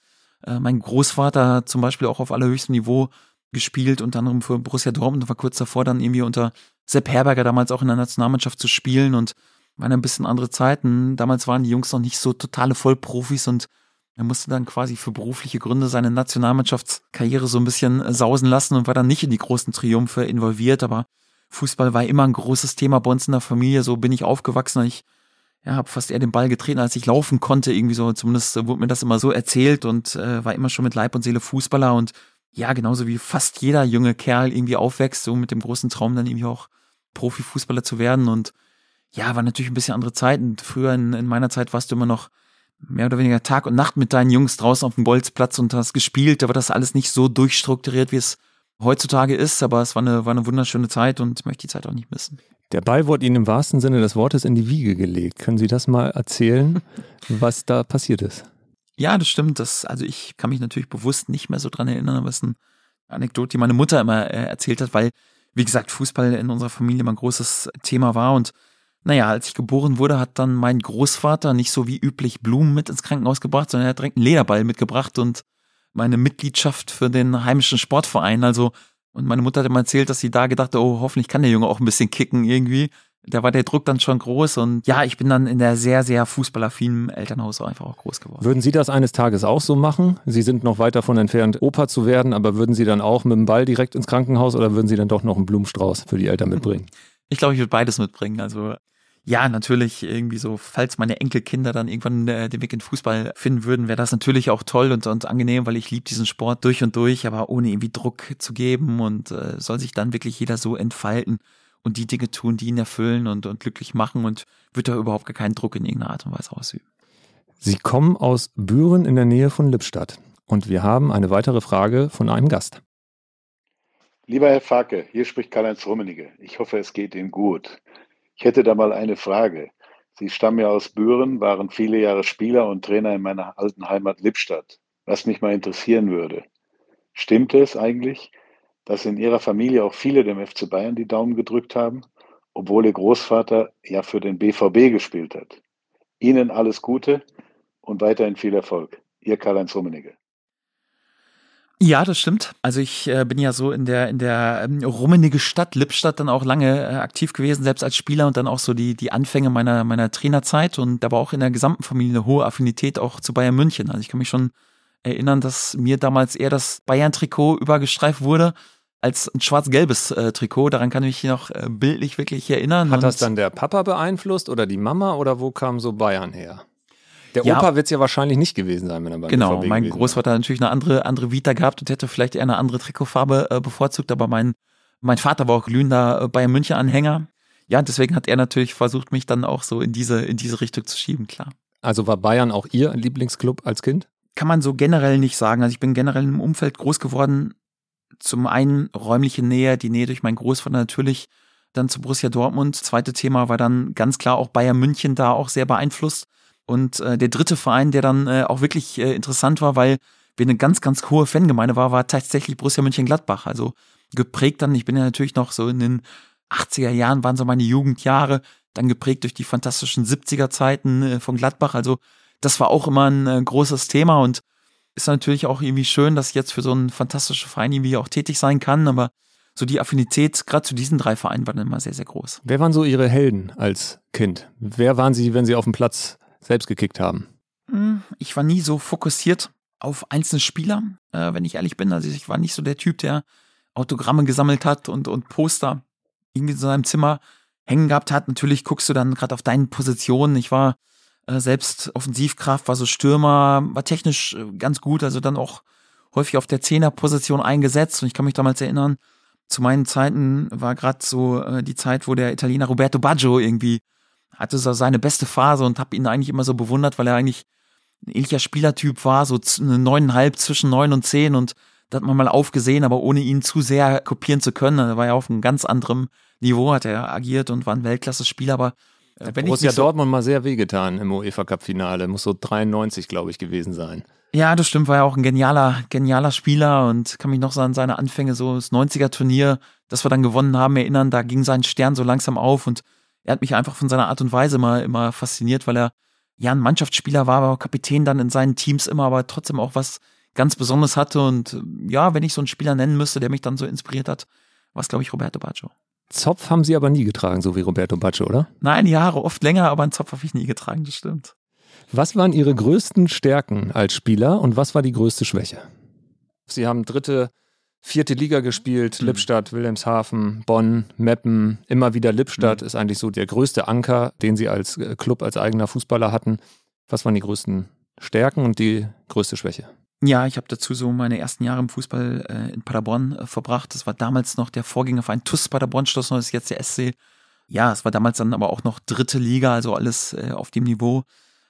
Äh, mein Großvater zum Beispiel auch auf allerhöchstem Niveau gespielt, unter anderem für Borussia Dortmund und war kurz davor dann irgendwie unter Sepp Herberger damals auch in der Nationalmannschaft zu spielen und waren ein bisschen andere Zeiten. Damals waren die Jungs noch nicht so totale Vollprofis und Er musste dann quasi für berufliche Gründe seine Nationalmannschaftskarriere so ein bisschen äh, sausen lassen und war dann nicht in die großen Triumphe involviert, aber Fußball war immer ein großes Thema bei uns in der Familie. So bin ich aufgewachsen. Ich ja, habe fast eher den Ball getreten, als ich laufen konnte. Irgendwie so, zumindest wurde mir das immer so erzählt und äh, war immer schon mit Leib und Seele Fußballer und ja, genauso wie fast jeder junge Kerl irgendwie aufwächst, so mit dem großen Traum dann irgendwie auch Profifußballer zu werden und ja, war natürlich ein bisschen andere Zeiten. Früher in, in meiner Zeit warst du immer noch mehr oder weniger Tag und Nacht mit deinen Jungs draußen auf dem Bolzplatz und hast gespielt. Da war das alles nicht so durchstrukturiert, wie es heutzutage ist, aber es war eine, war eine wunderschöne Zeit und ich möchte die Zeit auch nicht missen. Der Ball wurde Ihnen im wahrsten Sinne des Wortes in die Wiege gelegt. Können Sie das mal erzählen, was da passiert ist? Ja, das stimmt. Das, also ich kann mich natürlich bewusst nicht mehr so dran erinnern, aber es ist eine Anekdote, die meine Mutter immer äh, erzählt hat, weil, wie gesagt, Fußball in unserer Familie mal ein großes Thema war und naja, als ich geboren wurde, hat dann mein Großvater nicht so wie üblich Blumen mit ins Krankenhaus gebracht, sondern er hat direkt einen Lederball mitgebracht und meine Mitgliedschaft für den heimischen Sportverein. Also, und meine Mutter hat immer erzählt, dass sie da gedacht hat, oh, hoffentlich kann der Junge auch ein bisschen kicken irgendwie. Da war der Druck dann schon groß und ja, ich bin dann in der sehr, sehr fußballaffinen Elternhaus einfach auch groß geworden. Würden Sie das eines Tages auch so machen? Sie sind noch weit davon entfernt, Opa zu werden, aber würden Sie dann auch mit dem Ball direkt ins Krankenhaus oder würden Sie dann doch noch einen Blumenstrauß für die Eltern mitbringen? Ich glaube, ich würde beides mitbringen. Also ja, natürlich irgendwie so, falls meine Enkelkinder dann irgendwann äh, den Weg in Fußball finden würden, wäre das natürlich auch toll und, und angenehm, weil ich liebe diesen Sport durch und durch, aber ohne irgendwie Druck zu geben und äh, soll sich dann wirklich jeder so entfalten und die Dinge tun, die ihn erfüllen und, und glücklich machen und wird da überhaupt gar keinen Druck in irgendeiner Art und Weise ausüben. Sie kommen aus Büren in der Nähe von Lippstadt und wir haben eine weitere Frage von einem Gast. Lieber Herr Facke, hier spricht Karl-Heinz Rummenigge. Ich hoffe, es geht Ihnen gut. Ich hätte da mal eine Frage. Sie stammen ja aus Büren, waren viele Jahre Spieler und Trainer in meiner alten Heimat Lippstadt. Was mich mal interessieren würde. Stimmt es eigentlich, dass in Ihrer Familie auch viele dem FC Bayern die Daumen gedrückt haben, obwohl Ihr Großvater ja für den BVB gespielt hat? Ihnen alles Gute und weiterhin viel Erfolg. Ihr Karl-Heinz Rummenigge. Ja, das stimmt. Also ich äh, bin ja so in der in der ähm, rummenige Stadt Lippstadt dann auch lange äh, aktiv gewesen, selbst als Spieler und dann auch so die die Anfänge meiner meiner Trainerzeit und aber auch in der gesamten Familie eine hohe Affinität auch zu Bayern München. Also ich kann mich schon erinnern, dass mir damals eher das Bayern Trikot übergestreift wurde als ein schwarz-gelbes äh, Trikot. Daran kann ich mich noch äh, bildlich wirklich erinnern. Hat das dann der Papa beeinflusst oder die Mama oder wo kam so Bayern her? Der ja, Opa wird es ja wahrscheinlich nicht gewesen sein, wenn er beim Genau, BVB mein Großvater hat natürlich eine andere, andere Vita gehabt und hätte vielleicht eher eine andere Trikotfarbe äh, bevorzugt, aber mein, mein Vater war auch glühender äh, Bayern München Anhänger. Ja, deswegen hat er natürlich versucht, mich dann auch so in diese, in diese Richtung zu schieben, klar. Also war Bayern auch Ihr Lieblingsclub als Kind? Kann man so generell nicht sagen. Also ich bin generell im Umfeld groß geworden. Zum einen räumliche Nähe, die Nähe durch meinen Großvater natürlich, dann zu Borussia Dortmund. Zweite Thema war dann ganz klar auch Bayern München da auch sehr beeinflusst. Und äh, der dritte Verein, der dann äh, auch wirklich äh, interessant war, weil wir eine ganz, ganz hohe Fangemeinde war, war tatsächlich Borussia Mönchengladbach. Also geprägt dann, ich bin ja natürlich noch so in den 80er Jahren, waren so meine Jugendjahre, dann geprägt durch die fantastischen 70er Zeiten äh, von Gladbach. Also das war auch immer ein äh, großes Thema und ist natürlich auch irgendwie schön, dass ich jetzt für so einen fantastischen Verein irgendwie auch tätig sein kann, aber so die Affinität gerade zu diesen drei Vereinen war dann immer sehr, sehr groß. Wer waren so Ihre Helden als Kind? Wer waren Sie, wenn Sie auf dem Platz selbst gekickt haben? Hm, ich war nie so fokussiert auf einzelne Spieler, äh, wenn ich ehrlich bin. Also ich war nicht so der Typ, der Autogramme gesammelt hat und, und Poster irgendwie in seinem Zimmer hängen gehabt hat. Natürlich guckst du dann gerade auf deinen Positionen. Ich war äh, selbst Offensivkraft, war so Stürmer, war technisch äh, ganz gut, also dann auch häufig auf der Zehnerposition eingesetzt. Und ich kann mich damals erinnern, zu meinen Zeiten war gerade so äh, die Zeit, wo der Italiener Roberto Baggio irgendwie hatte so seine beste Phase und habe ihn eigentlich immer so bewundert, weil er eigentlich ein ähnlicher Spielertyp war, so neuneinhalb zwischen neun und zehn und da hat man mal aufgesehen, aber ohne ihn zu sehr kopieren zu können. Er war ja auf einem ganz anderem Niveau, hat er agiert und war ein Weltklasse-Spieler, aber äh, wenn Borussia ich so Dortmund mal sehr wehgetan im UEFA Cup Finale, muss so 93 glaube ich gewesen sein. Ja, das stimmt, war ja auch ein genialer, genialer Spieler und kann mich noch so an seine Anfänge, so das 90er Turnier, das wir dann gewonnen haben, erinnern, da ging sein Stern so langsam auf und er hat mich einfach von seiner Art und Weise immer, immer fasziniert, weil er ja ein Mannschaftsspieler war, aber Kapitän dann in seinen Teams immer, aber trotzdem auch was ganz Besonderes hatte. Und ja, wenn ich so einen Spieler nennen müsste, der mich dann so inspiriert hat, war es, glaube ich, Roberto Baggio. Zopf haben Sie aber nie getragen, so wie Roberto Baggio, oder? Nein, die Haare oft länger, aber einen Zopf habe ich nie getragen, das stimmt. Was waren Ihre größten Stärken als Spieler und was war die größte Schwäche? Sie haben dritte, vierte Liga gespielt, mhm. Lippstadt, Wilhelmshaven, Bonn, Meppen, immer wieder Lippstadt mhm. ist eigentlich so der größte Anker, den Sie als äh, Club, als eigener Fußballer hatten. Was waren die größten Stärken und die größte Schwäche? Ja, ich habe dazu so meine ersten Jahre im Fußball äh, in Paderborn äh, verbracht. Das war damals noch der Vorgängerverein TUS Paderborn, Schloss das ist jetzt der SC. Ja, es war damals dann aber auch noch dritte Liga, also alles äh, auf dem Niveau.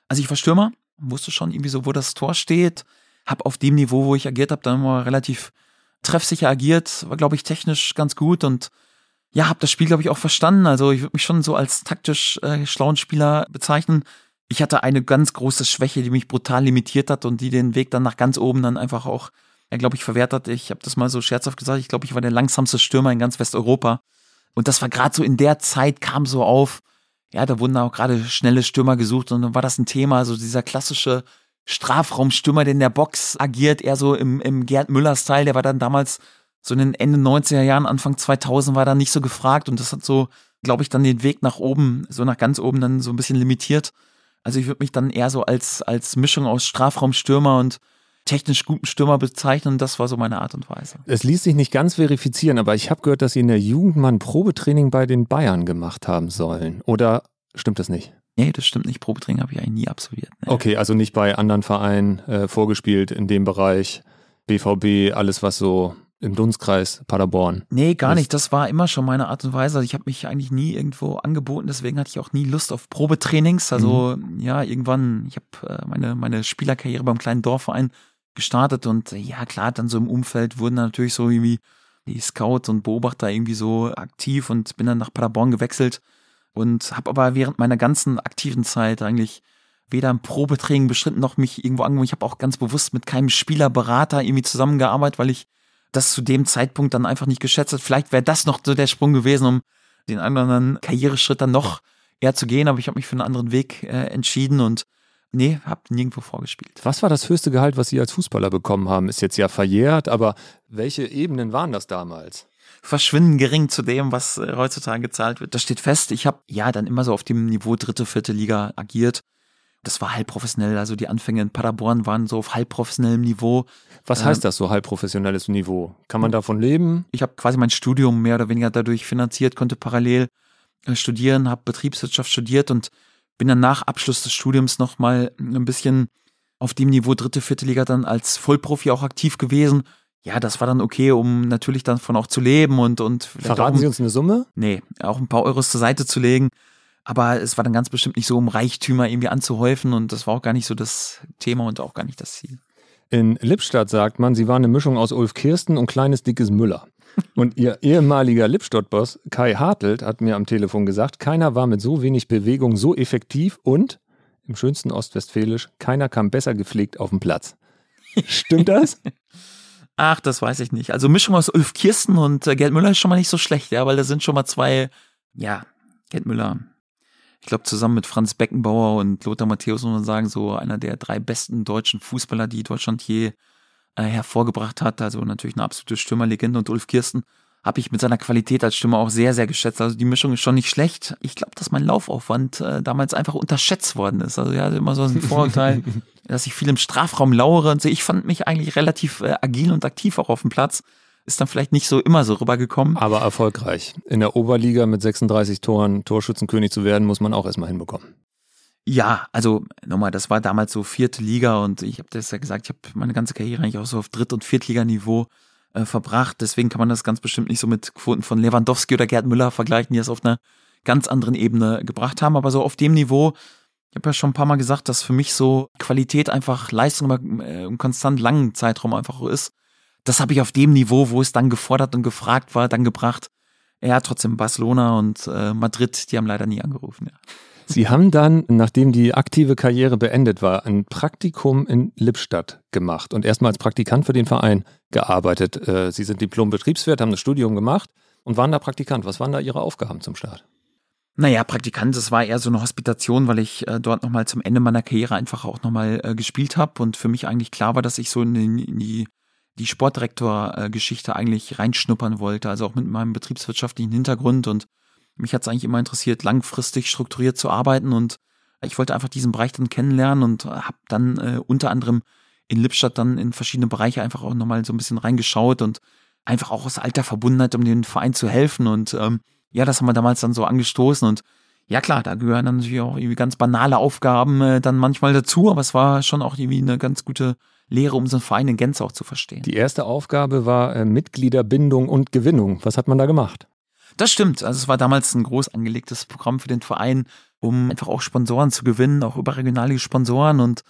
Also ich war Stürmer, wusste schon irgendwie so, wo das Tor steht. Hab auf dem Niveau, wo ich agiert habe, dann immer relativ treffsicher agiert, war glaube ich technisch ganz gut und ja, habe das Spiel glaube ich auch verstanden. Also ich würde mich schon so als taktisch äh, schlauen Spieler bezeichnen ich hatte eine ganz große Schwäche, die mich brutal limitiert hat und die den Weg dann nach ganz oben dann einfach auch, ja, glaube ich, verwehrt hat. Ich habe das mal so scherzhaft gesagt, ich glaube, ich war der langsamste Stürmer in ganz Westeuropa. Und das war gerade so in der Zeit, kam so auf, ja, da wurden auch gerade schnelle Stürmer gesucht und dann war das ein Thema, also dieser klassische Strafraumstürmer, der in der Box agiert, eher so im, im Gerd Müller-Style, der war dann damals so in den Ende 90er Jahren, Anfang 2000 war da nicht so gefragt und das hat so, glaube ich, dann den Weg nach oben, so nach ganz oben dann so ein bisschen limitiert. Also ich würde mich dann eher so als, als Mischung aus Strafraumstürmer und technisch guten Stürmer bezeichnen. Das war so meine Art und Weise. Es ließ sich nicht ganz verifizieren, aber ich habe gehört, dass Sie in der Jugend mal ein Probetraining bei den Bayern gemacht haben sollen. Oder stimmt das nicht? Nee, das stimmt nicht. Probetraining habe ich eigentlich nie absolviert. Nee. Okay, also nicht bei anderen Vereinen äh, vorgespielt in dem Bereich. BVB, alles was so im Dunstkreis Paderborn. Nee, gar nicht. Das war immer schon meine Art und Weise. Also ich habe mich eigentlich nie irgendwo angeboten, deswegen hatte ich auch nie Lust auf Probetrainings. Also mhm. ja, irgendwann, ich habe äh, meine, meine Spielerkarriere beim kleinen Dorfverein gestartet und äh, ja, klar, dann so im Umfeld wurden dann natürlich so irgendwie die Scouts und Beobachter irgendwie so aktiv und bin dann nach Paderborn gewechselt und habe aber während meiner ganzen aktiven Zeit eigentlich weder im Probetraining beschritten noch mich irgendwo angeboten. Ich habe auch ganz bewusst mit keinem Spielerberater irgendwie zusammengearbeitet, weil ich das zu dem Zeitpunkt dann einfach nicht geschätzt hat. Vielleicht wäre das noch so der Sprung gewesen, um den anderen Karriereschritt dann noch eher zu gehen, aber ich habe mich für einen anderen Weg äh, entschieden und nee, habe nirgendwo vorgespielt. Was war das höchste Gehalt, was Sie als Fußballer bekommen haben? Ist jetzt ja verjährt, aber welche Ebenen waren das damals? Verschwinden gering zu dem, was äh, heutzutage gezahlt wird. Das steht fest. Ich habe ja dann immer so auf dem Niveau dritte, vierte Liga agiert das war halb professionell. Also die Anfänge in Paderborn waren so auf halb professionellem Niveau. Was heißt ähm, das, so halb professionelles Niveau? Kann man davon leben? Ich habe quasi mein Studium mehr oder weniger dadurch finanziert, konnte parallel äh, studieren, habe Betriebswirtschaft studiert und bin dann nach Abschluss des Studiums nochmal ein bisschen auf dem Niveau dritte, vierte Liga dann als Vollprofi auch aktiv gewesen. Ja, das war dann okay, um natürlich davon auch zu leben und und Verraten Sie uns eine Summe? Nee, auch ein paar Euros zur Seite zu legen. Aber es war dann ganz bestimmt nicht so, um Reichtümer irgendwie anzuhäufen und das war auch gar nicht so das Thema und auch gar nicht das Ziel. In Lippstadt sagt man, sie waren eine Mischung aus Ulf Kirsten und kleines dickes Müller. Und ihr ehemaliger Lippstadt-Boss Kai Hartelt hat mir am Telefon gesagt, keiner war mit so wenig Bewegung so effektiv und, im schönsten Ostwestfälisch, keiner kam besser gepflegt auf den Platz. Stimmt das? Ach, das weiß ich nicht. Also Mischung aus Ulf Kirsten und äh, Gerd Müller ist schon mal nicht so schlecht, ja, weil da sind schon mal zwei, ja, Gerd Müller ich glaube, zusammen mit Franz Beckenbauer und Lothar Matthäus muss man sagen, so einer der drei besten deutschen Fußballer, die Deutschland je äh, hervorgebracht hat. Also natürlich eine absolute Stürmerlegende und Ulf Kirsten habe ich mit seiner Qualität als Stürmer auch sehr, sehr geschätzt. Also die Mischung ist schon nicht schlecht. Ich glaube, dass mein Laufaufwand äh, damals einfach unterschätzt worden ist. Also ja, immer so ein Vorurteil, dass ich viel im Strafraum lauere und so. Ich fand mich eigentlich relativ äh, agil und aktiv auch auf dem Platz ist dann vielleicht nicht so immer so rübergekommen. Aber erfolgreich. In der Oberliga mit 36 Toren Torschützenkönig zu werden, muss man auch erstmal hinbekommen. Ja, also nochmal, das war damals so vierte Liga und ich habe das ja gesagt, ich habe meine ganze Karriere eigentlich auch so auf Dritt- und Viertliganiveau äh, verbracht. Deswegen kann man das ganz bestimmt nicht so mit Quoten von Lewandowski oder Gerd Müller vergleichen, die das auf einer ganz anderen Ebene gebracht haben. Aber so auf dem Niveau, ich habe ja schon ein paar Mal gesagt, dass für mich so Qualität einfach Leistung über äh, einen konstant langen Zeitraum einfach ist das habe ich auf dem Niveau, wo es dann gefordert und gefragt war, dann gebracht. Ja, trotzdem Barcelona und äh, Madrid, die haben leider nie angerufen. Ja. Sie haben dann, nachdem die aktive Karriere beendet war, ein Praktikum in Lippstadt gemacht und erstmal als Praktikant für den Verein gearbeitet. Äh, Sie sind Diplom-Betriebswirt, haben das Studium gemacht und waren da Praktikant. Was waren da Ihre Aufgaben zum Start? Naja, Praktikant, das war eher so eine Hospitation, weil ich äh, dort nochmal zum Ende meiner Karriere einfach auch nochmal äh, gespielt habe und für mich eigentlich klar war, dass ich so in, in die die Sportdirektor-Geschichte eigentlich reinschnuppern wollte, also auch mit meinem betriebswirtschaftlichen Hintergrund. Und mich hat es eigentlich immer interessiert, langfristig strukturiert zu arbeiten. Und Ich wollte einfach diesen Bereich dann kennenlernen und habe dann äh, unter anderem in Lippstadt dann in verschiedene Bereiche einfach auch nochmal so ein bisschen reingeschaut und einfach auch aus alter Verbundenheit, um dem Verein zu helfen. Und ähm, ja, das haben wir damals dann so angestoßen. Und ja klar, da gehören dann natürlich auch irgendwie ganz banale Aufgaben äh, dann manchmal dazu, aber es war schon auch irgendwie eine ganz gute Lehre, um so einen Verein in Gänze auch zu verstehen. Die erste Aufgabe war äh, Mitgliederbindung und Gewinnung. Was hat man da gemacht? Das stimmt. Also es war damals ein groß angelegtes Programm für den Verein, um einfach auch Sponsoren zu gewinnen, auch überregionale Sponsoren. Und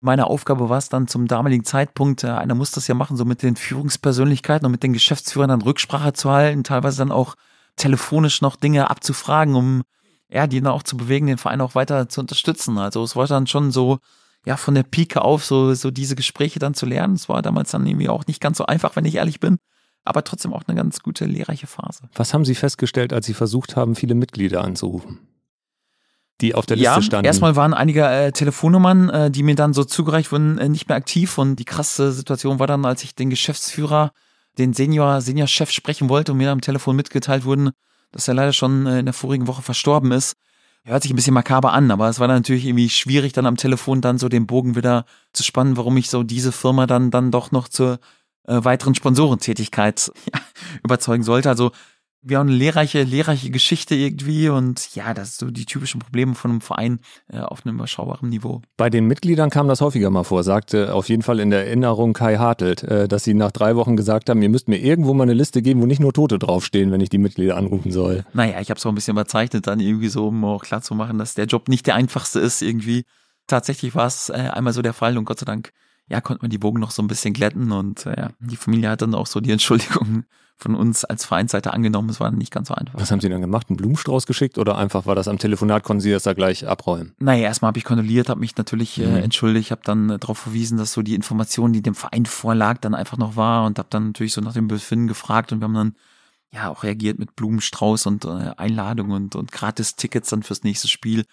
meine Aufgabe war es dann zum damaligen Zeitpunkt, äh, einer muss das ja machen, so mit den Führungspersönlichkeiten und mit den Geschäftsführern dann Rücksprache zu halten, teilweise dann auch telefonisch noch Dinge abzufragen, um ja, die dann auch zu bewegen, den Verein auch weiter zu unterstützen. Also es war dann schon so, ja, von der Pike auf so, so diese Gespräche dann zu lernen. Es war damals dann irgendwie auch nicht ganz so einfach, wenn ich ehrlich bin aber trotzdem auch eine ganz gute lehrreiche Phase. Was haben Sie festgestellt, als Sie versucht haben, viele Mitglieder anzurufen? Die auf der Liste ja, standen. Erstmal waren einige äh, Telefonnummern, äh, die mir dann so zugereicht wurden, äh, nicht mehr aktiv. Und die krasse Situation war dann, als ich den Geschäftsführer, den Senior, Senior-Chef sprechen wollte und mir am Telefon mitgeteilt wurden, dass er leider schon äh, in der vorigen Woche verstorben ist. Hört sich ein bisschen makaber an, aber es war dann natürlich irgendwie schwierig, dann am Telefon dann so den Bogen wieder zu spannen, warum ich so diese Firma dann, dann doch noch zur äh, weiteren Sponsorentätigkeit ja, überzeugen sollte. Also wir haben eine lehrreiche, lehrreiche Geschichte irgendwie und ja, das sind so die typischen Probleme von einem Verein äh, auf einem überschaubaren Niveau. Bei den Mitgliedern kam das häufiger mal vor, sagte auf jeden Fall in der Erinnerung Kai Hartelt, äh, dass sie nach drei Wochen gesagt haben, ihr müsst mir irgendwo mal eine Liste geben, wo nicht nur Tote draufstehen, wenn ich die Mitglieder anrufen soll. Naja, ich habe es auch ein bisschen überzeichnet dann irgendwie so, um auch klar zu machen, dass der Job nicht der einfachste ist irgendwie. Tatsächlich war es äh, einmal so der Fall und Gott sei Dank ja, konnte man die Bogen noch so ein bisschen glätten und äh, ja, die Familie hat dann auch so die Entschuldigung von uns als Vereinsseite angenommen. Es war nicht ganz so einfach. Was haben Sie dann gemacht? Einen Blumenstrauß geschickt oder einfach war das am Telefonat, konnten Sie das da gleich abräumen? Naja, erstmal habe ich kondoliert, habe mich natürlich äh, mhm. entschuldigt, habe dann äh, darauf verwiesen, dass so die Information, die dem Verein vorlag, dann einfach noch war und habe dann natürlich so nach dem Befinden gefragt und wir haben dann ja auch reagiert mit Blumenstrauß und äh, Einladung und, und Gratis-Tickets dann fürs nächste Spiel.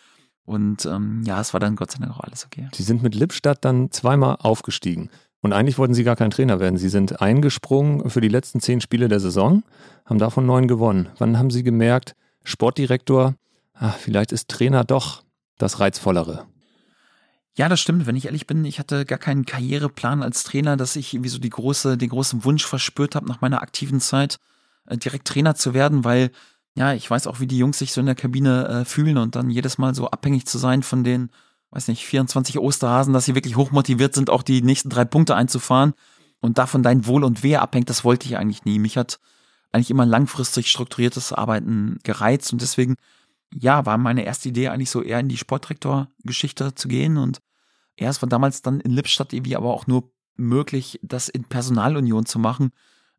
Und ähm, ja, es war dann Gott sei Dank auch alles okay. Sie sind mit Lippstadt dann zweimal aufgestiegen. Und eigentlich wollten Sie gar kein Trainer werden. Sie sind eingesprungen für die letzten zehn Spiele der Saison, haben davon neun gewonnen. Wann haben Sie gemerkt, Sportdirektor, ach, vielleicht ist Trainer doch das Reizvollere? Ja, das stimmt. Wenn ich ehrlich bin, ich hatte gar keinen Karriereplan als Trainer, dass ich irgendwie so die große, den großen Wunsch verspürt habe, nach meiner aktiven Zeit äh, direkt Trainer zu werden, weil ja, ich weiß auch, wie die Jungs sich so in der Kabine äh, fühlen und dann jedes Mal so abhängig zu sein von den, weiß nicht, 24 Osterhasen, dass sie wirklich hochmotiviert sind, auch die nächsten drei Punkte einzufahren und davon dein Wohl und Wehe abhängt, das wollte ich eigentlich nie. Mich hat eigentlich immer langfristig strukturiertes Arbeiten gereizt und deswegen, ja, war meine erste Idee eigentlich so eher in die Sportdirektor-Geschichte zu gehen und erst war damals dann in Lippstadt irgendwie aber auch nur möglich, das in Personalunion zu machen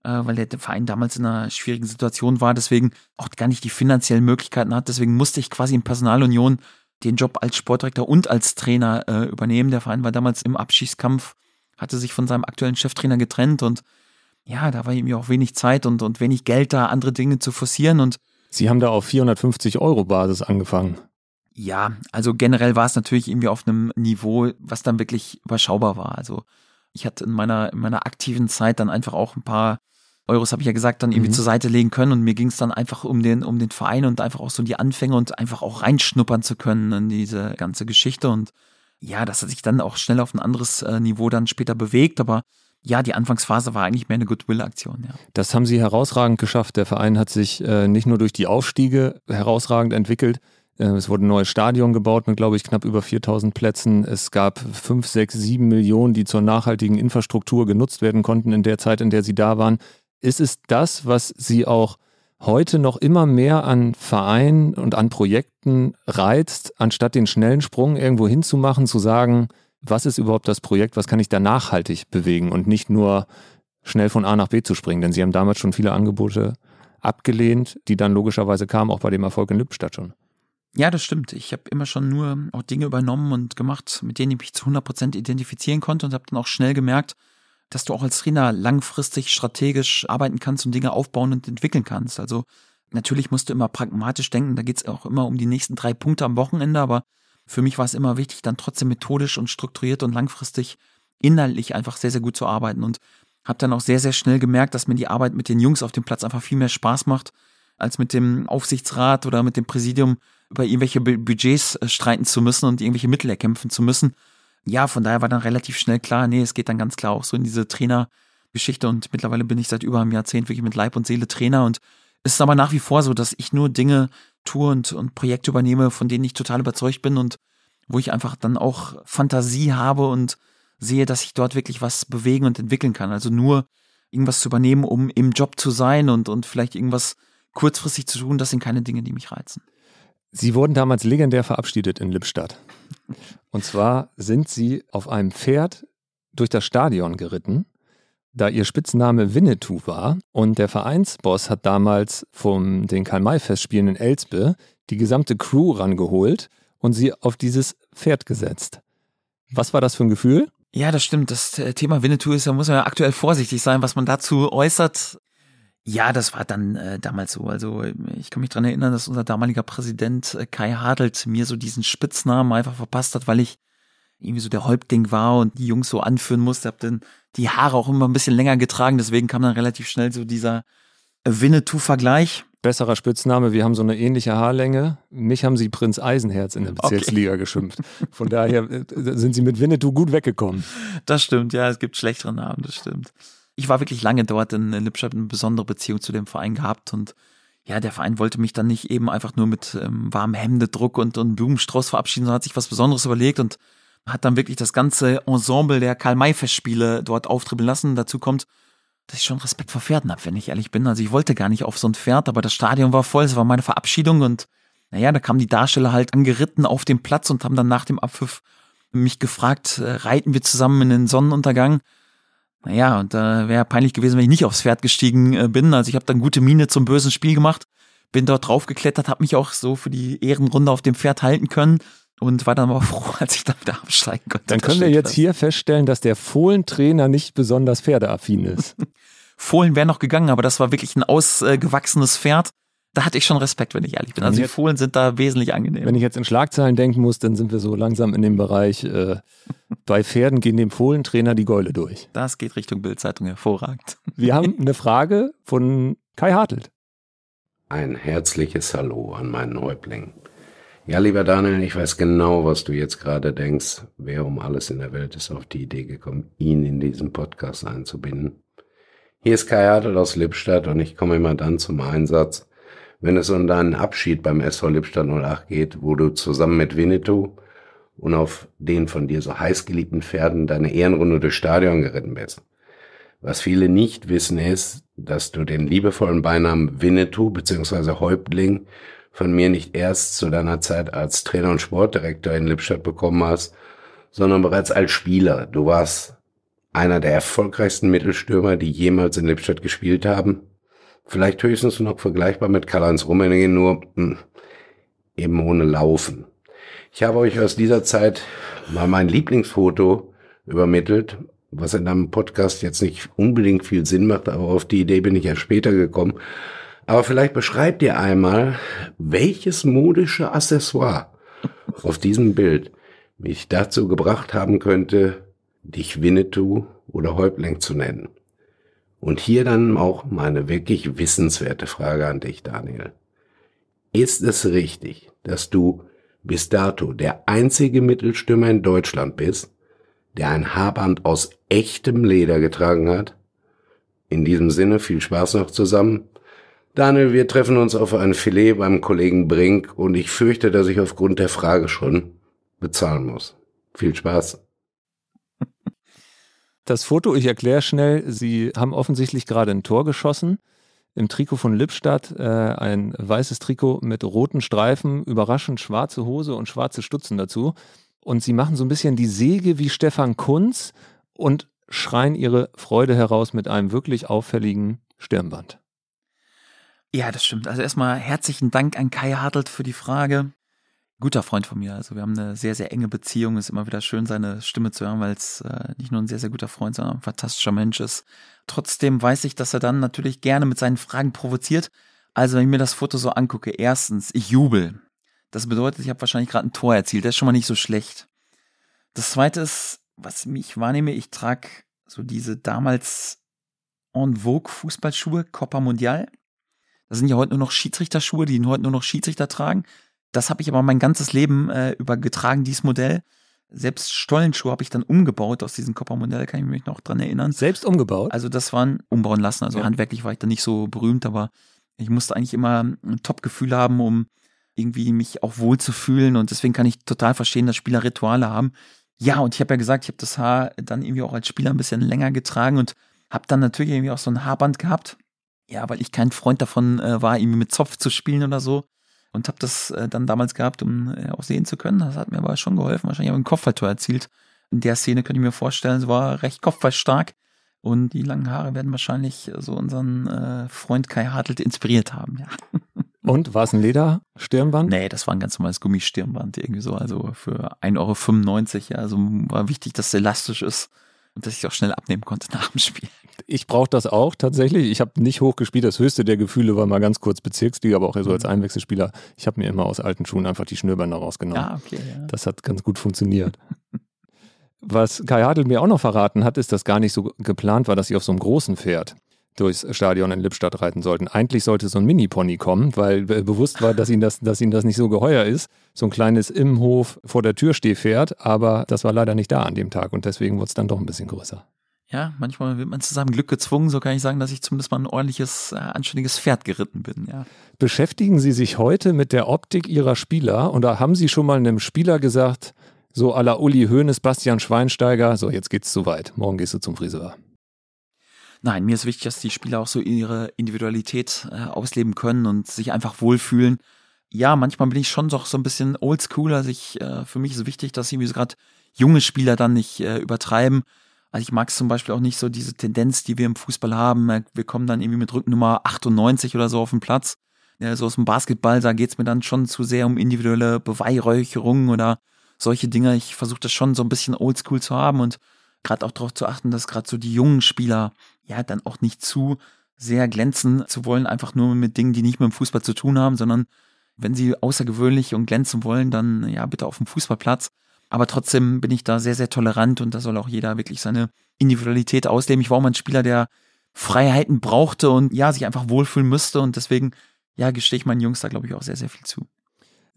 weil der Verein damals in einer schwierigen Situation war, deswegen auch gar nicht die finanziellen Möglichkeiten hat. Deswegen musste ich quasi in Personalunion den Job als Sportdirektor und als Trainer äh, übernehmen. Der Verein war damals im Abschießkampf, hatte sich von seinem aktuellen Cheftrainer getrennt und ja, da war irgendwie auch wenig Zeit und, und wenig Geld da, andere Dinge zu forcieren und Sie haben da auf 450 Euro Basis angefangen. Ja, also generell war es natürlich irgendwie auf einem Niveau, was dann wirklich überschaubar war. Also ich hatte in meiner, in meiner aktiven Zeit dann einfach auch ein paar Euros, habe ich ja gesagt, dann irgendwie mhm. zur Seite legen können. Und mir ging es dann einfach um den, um den Verein und einfach auch so die Anfänge und einfach auch reinschnuppern zu können in diese ganze Geschichte. Und ja, das hat sich dann auch schnell auf ein anderes äh, Niveau dann später bewegt, aber ja, die Anfangsphase war eigentlich mehr eine Goodwill-Aktion. Ja. Das haben Sie herausragend geschafft. Der Verein hat sich äh, nicht nur durch die Aufstiege herausragend entwickelt. Äh, es wurde ein neues Stadion gebaut mit, glaube ich, knapp über 4000 Plätzen. Es gab 5, 6, 7 Millionen, die zur nachhaltigen Infrastruktur genutzt werden konnten in der Zeit, in der Sie da waren ist es das, was Sie auch heute noch immer mehr an Vereinen und an Projekten reizt, anstatt den schnellen Sprung irgendwo hinzumachen, zu sagen, was ist überhaupt das Projekt, was kann ich da nachhaltig bewegen und nicht nur schnell von A nach B zu springen. Denn Sie haben damals schon viele Angebote abgelehnt, die dann logischerweise kamen, auch bei dem Erfolg in Lippstadt schon. Ja, das stimmt. Ich habe immer schon nur auch Dinge übernommen und gemacht, mit denen ich mich zu 100 Prozent identifizieren konnte und habe dann auch schnell gemerkt, dass du auch als Trainer langfristig strategisch arbeiten kannst und Dinge aufbauen und entwickeln kannst. Also natürlich musst du immer pragmatisch denken, da geht es auch immer um die nächsten drei Punkte am Wochenende, aber für mich war es immer wichtig, dann trotzdem methodisch und strukturiert und langfristig inhaltlich einfach sehr, sehr gut zu arbeiten und habe dann auch sehr, sehr schnell gemerkt, dass mir die Arbeit mit den Jungs auf dem Platz einfach viel mehr Spaß macht, als mit dem Aufsichtsrat oder mit dem Präsidium über irgendwelche Budgets äh, streiten zu müssen und irgendwelche Mittel erkämpfen zu müssen. Ja, von daher war dann relativ schnell klar, nee, es geht dann ganz klar auch so in diese Trainergeschichte und mittlerweile bin ich seit über einem Jahrzehnt wirklich mit Leib und Seele Trainer und es ist aber nach wie vor so, dass ich nur Dinge tue und, und Projekte übernehme, von denen ich total überzeugt bin und wo ich einfach dann auch Fantasie habe und sehe, dass ich dort wirklich was bewegen und entwickeln kann. Also nur irgendwas zu übernehmen, um im Job zu sein und, und vielleicht irgendwas kurzfristig zu tun, das sind keine Dinge, die mich reizen. Sie wurden damals legendär verabschiedet in Lippstadt. Und zwar sind Sie auf einem Pferd durch das Stadion geritten, da Ihr Spitzname Winnetou war. Und der Vereinsboss hat damals vom den Karl-May-Festspielen in Elspe die gesamte Crew rangeholt und sie auf dieses Pferd gesetzt. Was war das für ein Gefühl? Ja, das stimmt. Das äh, Thema Winnetou ist, da muss man ja aktuell vorsichtig sein, was man dazu äußert. Ja, das war dann äh, damals so. Also ich kann mich dran erinnern, dass unser damaliger Präsident äh, Kai Hadelt mir so diesen Spitznamen einfach verpasst hat, weil ich irgendwie so der Häuptling war und die Jungs so anführen musste. Hab dann die Haare auch immer ein bisschen länger getragen, deswegen kam dann relativ schnell so dieser Winnetou-Vergleich besserer Spitzname. Wir haben so eine ähnliche Haarlänge. Mich haben sie Prinz Eisenherz in der Bezirksliga okay. geschimpft. Von daher äh, sind sie mit Winnetou gut weggekommen. Das stimmt, ja, es gibt schlechtere Namen, das stimmt. Ich war wirklich lange dort in Lippstadt, eine besondere Beziehung zu dem Verein gehabt und ja, der Verein wollte mich dann nicht eben einfach nur mit ähm, warmem Hemdedruck und, und Blumenstrauß verabschieden, sondern hat sich was Besonderes überlegt und hat dann wirklich das ganze Ensemble der Karl-May-Festspiele dort auftribbeln lassen. Dazu kommt dass ich schon Respekt vor Pferden habe, wenn ich ehrlich bin. Also ich wollte gar nicht auf so ein Pferd, aber das Stadion war voll, es war meine Verabschiedung und naja, da kamen die Darsteller halt angeritten auf den Platz und haben dann nach dem Abpfiff mich gefragt, äh, reiten wir zusammen in den Sonnenuntergang? Naja, und da äh, wäre peinlich gewesen, wenn ich nicht aufs Pferd gestiegen äh, bin. Also ich habe dann gute Miene zum bösen Spiel gemacht, bin dort draufgeklettert, habe mich auch so für die Ehrenrunde auf dem Pferd halten können und war dann aber froh, als ich dann wieder absteigen konnte. Dann können wir jetzt hier feststellen, dass der Fohlentrainer nicht besonders pferdeaffin ist. Fohlen wäre noch gegangen, aber das war wirklich ein ausgewachsenes Pferd. Da hatte ich schon Respekt, wenn ich ehrlich bin. Also die Fohlen sind da wesentlich angenehmer. Wenn ich jetzt in Schlagzeilen denken muss, dann sind wir so langsam in dem Bereich, äh, bei Pferden gehen dem Fohlentrainer die Gäule durch. Das geht Richtung Bildzeitung hervorragend. Wir haben eine Frage von Kai Hartelt. Ein herzliches Hallo an meinen Häuptling. Ja, lieber Daniel, ich weiß genau, was du jetzt gerade denkst. Wer um alles in der Welt ist auf die Idee gekommen, ihn in diesen Podcast einzubinden? Hier ist Kai Hartl aus Lippstadt und ich komme immer dann zum Einsatz, wenn es um deinen Abschied beim SV Lippstadt 08 geht, wo du zusammen mit Winnetou und auf den von dir so heiß geliebten Pferden deine Ehrenrunde durchs Stadion geritten bist. Was viele nicht wissen ist, dass du den liebevollen Beinamen Winnetou bzw. Häuptling von mir nicht erst zu deiner Zeit als Trainer und Sportdirektor in Lippstadt bekommen hast, sondern bereits als Spieler. Du warst einer der erfolgreichsten Mittelstürmer, die jemals in Lippstadt gespielt haben. Vielleicht höchstens noch vergleichbar mit Karl-Heinz Rummenigge, nur mh, hm, eben ohne Laufen. Ich habe euch aus dieser Zeit mal mein Lieblingsfoto übermittelt, was in einem Podcast jetzt nicht unbedingt viel Sinn macht, aber auf die Idee bin ich ja später gekommen. Aber vielleicht beschreibt ihr einmal, welches modische Accessoire auf diesem Bild mich dazu gebracht haben könnte, dich Winnetou oder Häuptling zu nennen. Und hier dann auch meine wirklich wissenswerte Frage an dich, Daniel. Ist es richtig, dass du bis dato der einzige Mittelstürmer in Deutschland bist, der ein Haarband aus echtem Leder getragen hat? In diesem Sinne viel Spaß noch zusammen. Daniel, wir treffen uns auf ein Filet beim Kollegen Brink und ich fürchte, dass ich aufgrund der Frage schon bezahlen muss. Viel Spaß. Das Foto, ich erkläre schnell, Sie haben offensichtlich gerade ein Tor geschossen. Im Trikot von Lippstadt, äh, ein weißes Trikot mit roten Streifen, überraschend schwarze Hose und schwarze Stutzen dazu. Und Sie machen so ein bisschen die Säge wie Stefan Kunz und schreien Ihre Freude heraus mit einem wirklich auffälligen Stirnband. Ja, das stimmt. Also erstmal herzlichen Dank an Kai Hartelt für die Frage guter Freund von mir. Also wir haben eine sehr, sehr enge Beziehung. Es ist immer wieder schön, seine Stimme zu hören, weil es äh, nicht nur ein sehr, sehr guter Freund, sondern ein fantastischer Mensch ist. Trotzdem weiß ich, dass er dann natürlich gerne mit seinen Fragen provoziert. Also wenn ich mir das Foto so angucke, erstens, ich jubel. Das bedeutet, ich habe wahrscheinlich gerade ein Tor erzielt. Das ist schon mal nicht so schlecht. Das zweite ist, was mich wahrnehme, ich trage so diese damals en vogue Fußballschuhe, Copa Mundial. Das sind ja heute nur noch Schiedsrichterschuhe, die heute nur noch Schiedsrichter tragen Das habe ich aber mein ganzes Leben äh, über getragen, dieses Modell. Selbst Stollenschuhe habe ich dann umgebaut aus diesem Copper-Modell, kann ich mich noch dran erinnern. Selbst umgebaut? Also das waren umbauen lassen. Also Ja. handwerklich war ich da nicht so berühmt, aber ich musste eigentlich immer ein Top-Gefühl haben, um irgendwie mich auch wohl zu fühlen. Und deswegen kann ich total verstehen, dass Spieler Rituale haben. Ja, und ich habe ja gesagt, ich habe das Haar dann irgendwie auch als Spieler ein bisschen länger getragen und habe dann natürlich irgendwie auch so ein Haarband gehabt. Ja, weil ich kein Freund davon äh, war, irgendwie mit Zopf zu spielen oder so. Und habe das äh, dann damals gehabt, um äh, auch sehen zu können. Das hat mir aber schon geholfen. Wahrscheinlich habe ich ein Kopfballtor erzielt. In der Szene könnte ich mir vorstellen, es war recht kopfballstark. Und die langen Haare werden wahrscheinlich so unseren äh, Freund Kai Hartelt inspiriert haben, ja. Und war es ein Lederstirnband? Nee, das war ein ganz normales Gummistirnband irgendwie so. Also für 1,95 Euro, ja. Also war wichtig, dass es elastisch ist und dass ich auch schnell abnehmen konnte nach dem Spiel. Ich brauche das auch tatsächlich. Ich habe nicht hoch gespielt. Das höchste der Gefühle war mal ganz kurz Bezirksliga, aber auch so als Einwechselspieler. Ich habe mir immer aus alten Schuhen einfach die Schnürbänder rausgenommen. Ja, okay, ja. Das hat ganz gut funktioniert. Was Kai Hadl mir auch noch verraten hat, ist, dass gar nicht so geplant war, dass sie auf so einem großen Pferd durchs Stadion in Lippstadt reiten sollten. Eigentlich sollte so ein Mini-Pony kommen, weil äh, bewusst war, dass ihnen, das, dass ihnen das nicht so geheuer ist. So ein kleines Immenhof vor der Tür Stehpferd, aber das war leider nicht da an dem Tag und deswegen wurde es dann doch ein bisschen größer. Ja, manchmal wird man zu seinem Glück gezwungen. So kann ich sagen, dass ich zumindest mal ein ordentliches, äh, anständiges Pferd geritten bin, ja. Beschäftigen Sie sich heute mit der Optik Ihrer Spieler und da haben Sie schon mal einem Spieler gesagt, so à la Uli Hoeneß, Bastian Schweinsteiger, so jetzt geht's zu weit, morgen gehst du zum Friseur. Nein, mir ist wichtig, dass die Spieler auch so ihre Individualität äh, ausleben können und sich einfach wohlfühlen. Ja, manchmal bin ich schon doch so ein bisschen oldschool. Also ich, äh, für mich ist es wichtig, dass irgendwie so gerade junge Spieler dann nicht äh, übertreiben. Also ich mag es zum Beispiel auch nicht so diese Tendenz, die wir im Fußball haben. Äh, Wir kommen dann irgendwie mit Rücknummer 98 oder so auf den Platz. Ja, so aus dem Basketball, da geht's mir dann schon zu sehr um individuelle Beweihräucherungen oder solche Dinge. Ich versuche das schon so ein bisschen oldschool zu haben und gerade auch darauf zu achten, dass gerade so die jungen Spieler ja dann auch nicht zu sehr glänzen zu wollen, einfach nur mit Dingen, die nicht mit dem Fußball zu tun haben, sondern wenn sie außergewöhnlich und glänzen wollen, dann ja bitte auf dem Fußballplatz. Aber trotzdem bin ich da sehr, sehr tolerant und da soll auch jeder wirklich seine Individualität ausleben. Ich war auch mal ein Spieler, der Freiheiten brauchte und ja, sich einfach wohlfühlen müsste und deswegen, ja, gestehe ich meinen Jungs da, glaube ich, auch sehr, sehr viel zu.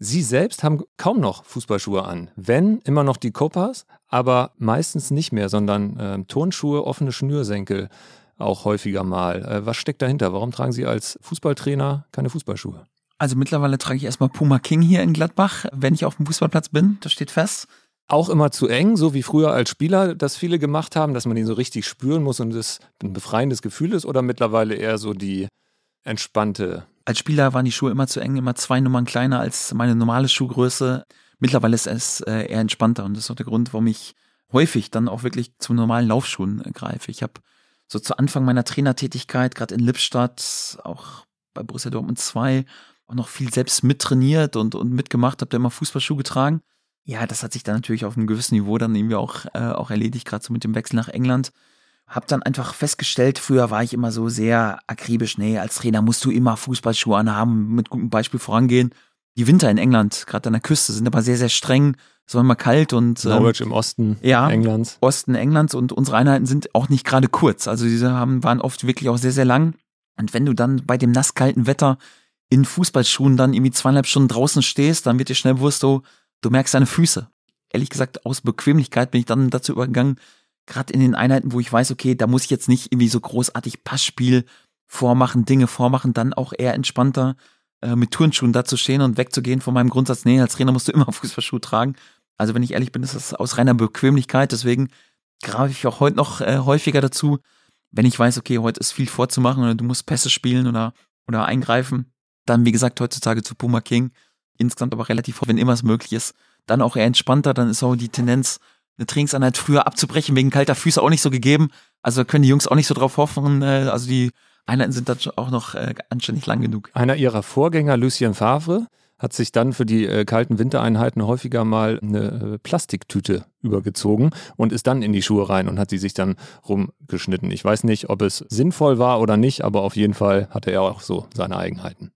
Sie selbst haben kaum noch Fußballschuhe an. Wenn, immer noch die Copas, aber meistens nicht mehr, sondern äh, Turnschuhe, offene Schnürsenkel auch häufiger mal. Äh, was steckt dahinter? Warum tragen Sie als Fußballtrainer keine Fußballschuhe? Also mittlerweile trage ich erstmal Puma King hier in Gladbach, wenn ich auf dem Fußballplatz bin. Das steht fest. Auch immer zu eng, so wie früher als Spieler das viele gemacht haben, dass man ihn so richtig spüren muss und es ein befreiendes Gefühl ist oder mittlerweile eher so die entspannte Als Spieler waren die Schuhe immer zu eng, immer zwei Nummern kleiner als meine normale Schuhgröße. Mittlerweile ist es äh, eher entspannter und das ist auch der Grund, warum ich häufig dann auch wirklich zu normalen Laufschuhen äh, greife. Ich habe so zu Anfang meiner Trainertätigkeit, gerade in Lippstadt, auch bei Borussia Dortmund 2, auch noch viel selbst mittrainiert und, und mitgemacht, habe da immer Fußballschuhe getragen. Ja, das hat sich dann natürlich auf einem gewissen Niveau dann irgendwie auch, äh, auch erledigt, gerade so mit dem Wechsel nach England. Hab dann einfach festgestellt, früher war ich immer so sehr akribisch, nee, als Trainer musst du immer Fußballschuhe anhaben, mit gutem Beispiel vorangehen. Die Winter in England, gerade an der Küste, sind aber sehr, sehr streng. Es war immer kalt und ähm, Norwich im Osten ja, Englands. Osten Englands und unsere Einheiten sind auch nicht gerade kurz. Also diese haben, waren oft wirklich auch sehr, sehr lang. Und wenn du dann bei dem nasskalten Wetter in Fußballschuhen dann irgendwie zweieinhalb Stunden draußen stehst, dann wird dir schnell bewusst, du, du merkst deine Füße. Ehrlich gesagt, aus Bequemlichkeit bin ich dann dazu übergegangen, gerade in den Einheiten, wo ich weiß, okay, da muss ich jetzt nicht irgendwie so großartig Passspiel vormachen, Dinge vormachen, dann auch eher entspannter äh, mit Turnschuhen da zu stehen und wegzugehen von meinem Grundsatz, nee, als Trainer musst du immer Fußballschuhe tragen. Also wenn ich ehrlich bin, ist das aus reiner Bequemlichkeit, deswegen greife ich auch heute noch äh, häufiger dazu, wenn ich weiß, okay, heute ist viel vorzumachen oder du musst Pässe spielen oder, oder eingreifen, dann wie gesagt heutzutage zu Puma King, insgesamt aber relativ, wenn immer es möglich ist, dann auch eher entspannter, dann ist auch die Tendenz, eine Trainingseinheit früher abzubrechen, wegen kalter Füße auch nicht so gegeben. Also können die Jungs auch nicht so drauf hoffen. Äh, also die Einheiten sind dann auch noch äh, anständig lang genug. Einer ihrer Vorgänger, Lucien Favre, hat sich dann für die äh, kalten Wintereinheiten häufiger mal eine äh, Plastiktüte übergezogen und ist dann in die Schuhe rein und hat sie sich dann rumgeschnitten. Ich weiß nicht, ob es sinnvoll war oder nicht, aber auf jeden Fall hatte er auch so seine Eigenheiten.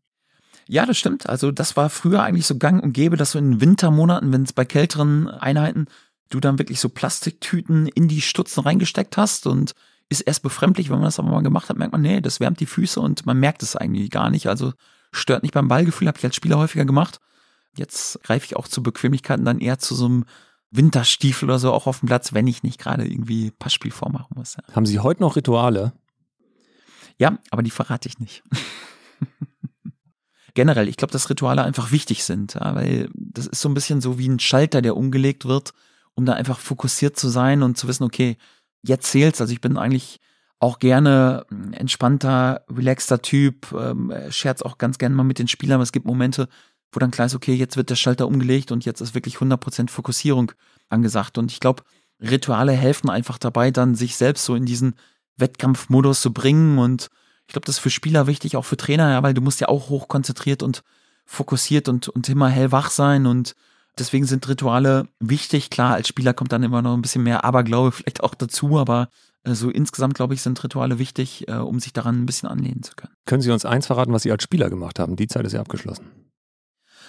Ja, das stimmt. Also das war früher eigentlich so gang und gäbe, dass du in Wintermonaten, wenn es bei kälteren Einheiten, du dann wirklich so Plastiktüten in die Stutzen reingesteckt hast und ist erst befremdlich, wenn man das aber mal gemacht hat, merkt man, nee, das wärmt die Füße und man merkt es eigentlich gar nicht. Also stört nicht beim Ballgefühl, habe ich als Spieler häufiger gemacht. Jetzt greife ich auch zu Bequemlichkeiten dann eher zu so einem Winterstiefel oder so auch auf dem Platz, wenn ich nicht gerade irgendwie Passspiel vormachen muss. Ja. Haben Sie heute noch Rituale? Ja, aber die verrate ich nicht. Generell, ich glaube, dass Rituale einfach wichtig sind, ja, weil das ist so ein bisschen so wie ein Schalter, der umgelegt wird, um da einfach fokussiert zu sein und zu wissen, okay, jetzt zählt's. Also ich bin eigentlich auch gerne entspannter, relaxter Typ, ähm, scherz auch ganz gerne mal mit den Spielern, aber es gibt Momente, wo dann klar ist, okay, jetzt wird der Schalter umgelegt und jetzt ist wirklich 100% Fokussierung angesagt. Und ich glaube, Rituale helfen einfach dabei, dann sich selbst so in diesen Wettkampfmodus zu bringen. Und ich glaube, das ist für Spieler wichtig, auch für Trainer, ja, weil du musst ja auch hochkonzentriert und fokussiert und, und immer hellwach sein. Und deswegen sind Rituale wichtig. Klar, als Spieler kommt dann immer noch ein bisschen mehr Aberglaube vielleicht auch dazu, aber äh, so insgesamt, glaube ich, sind Rituale wichtig, äh, um sich daran ein bisschen anlehnen zu können. Können Sie uns eins verraten, was Sie als Spieler gemacht haben? Die Zeit ist ja abgeschlossen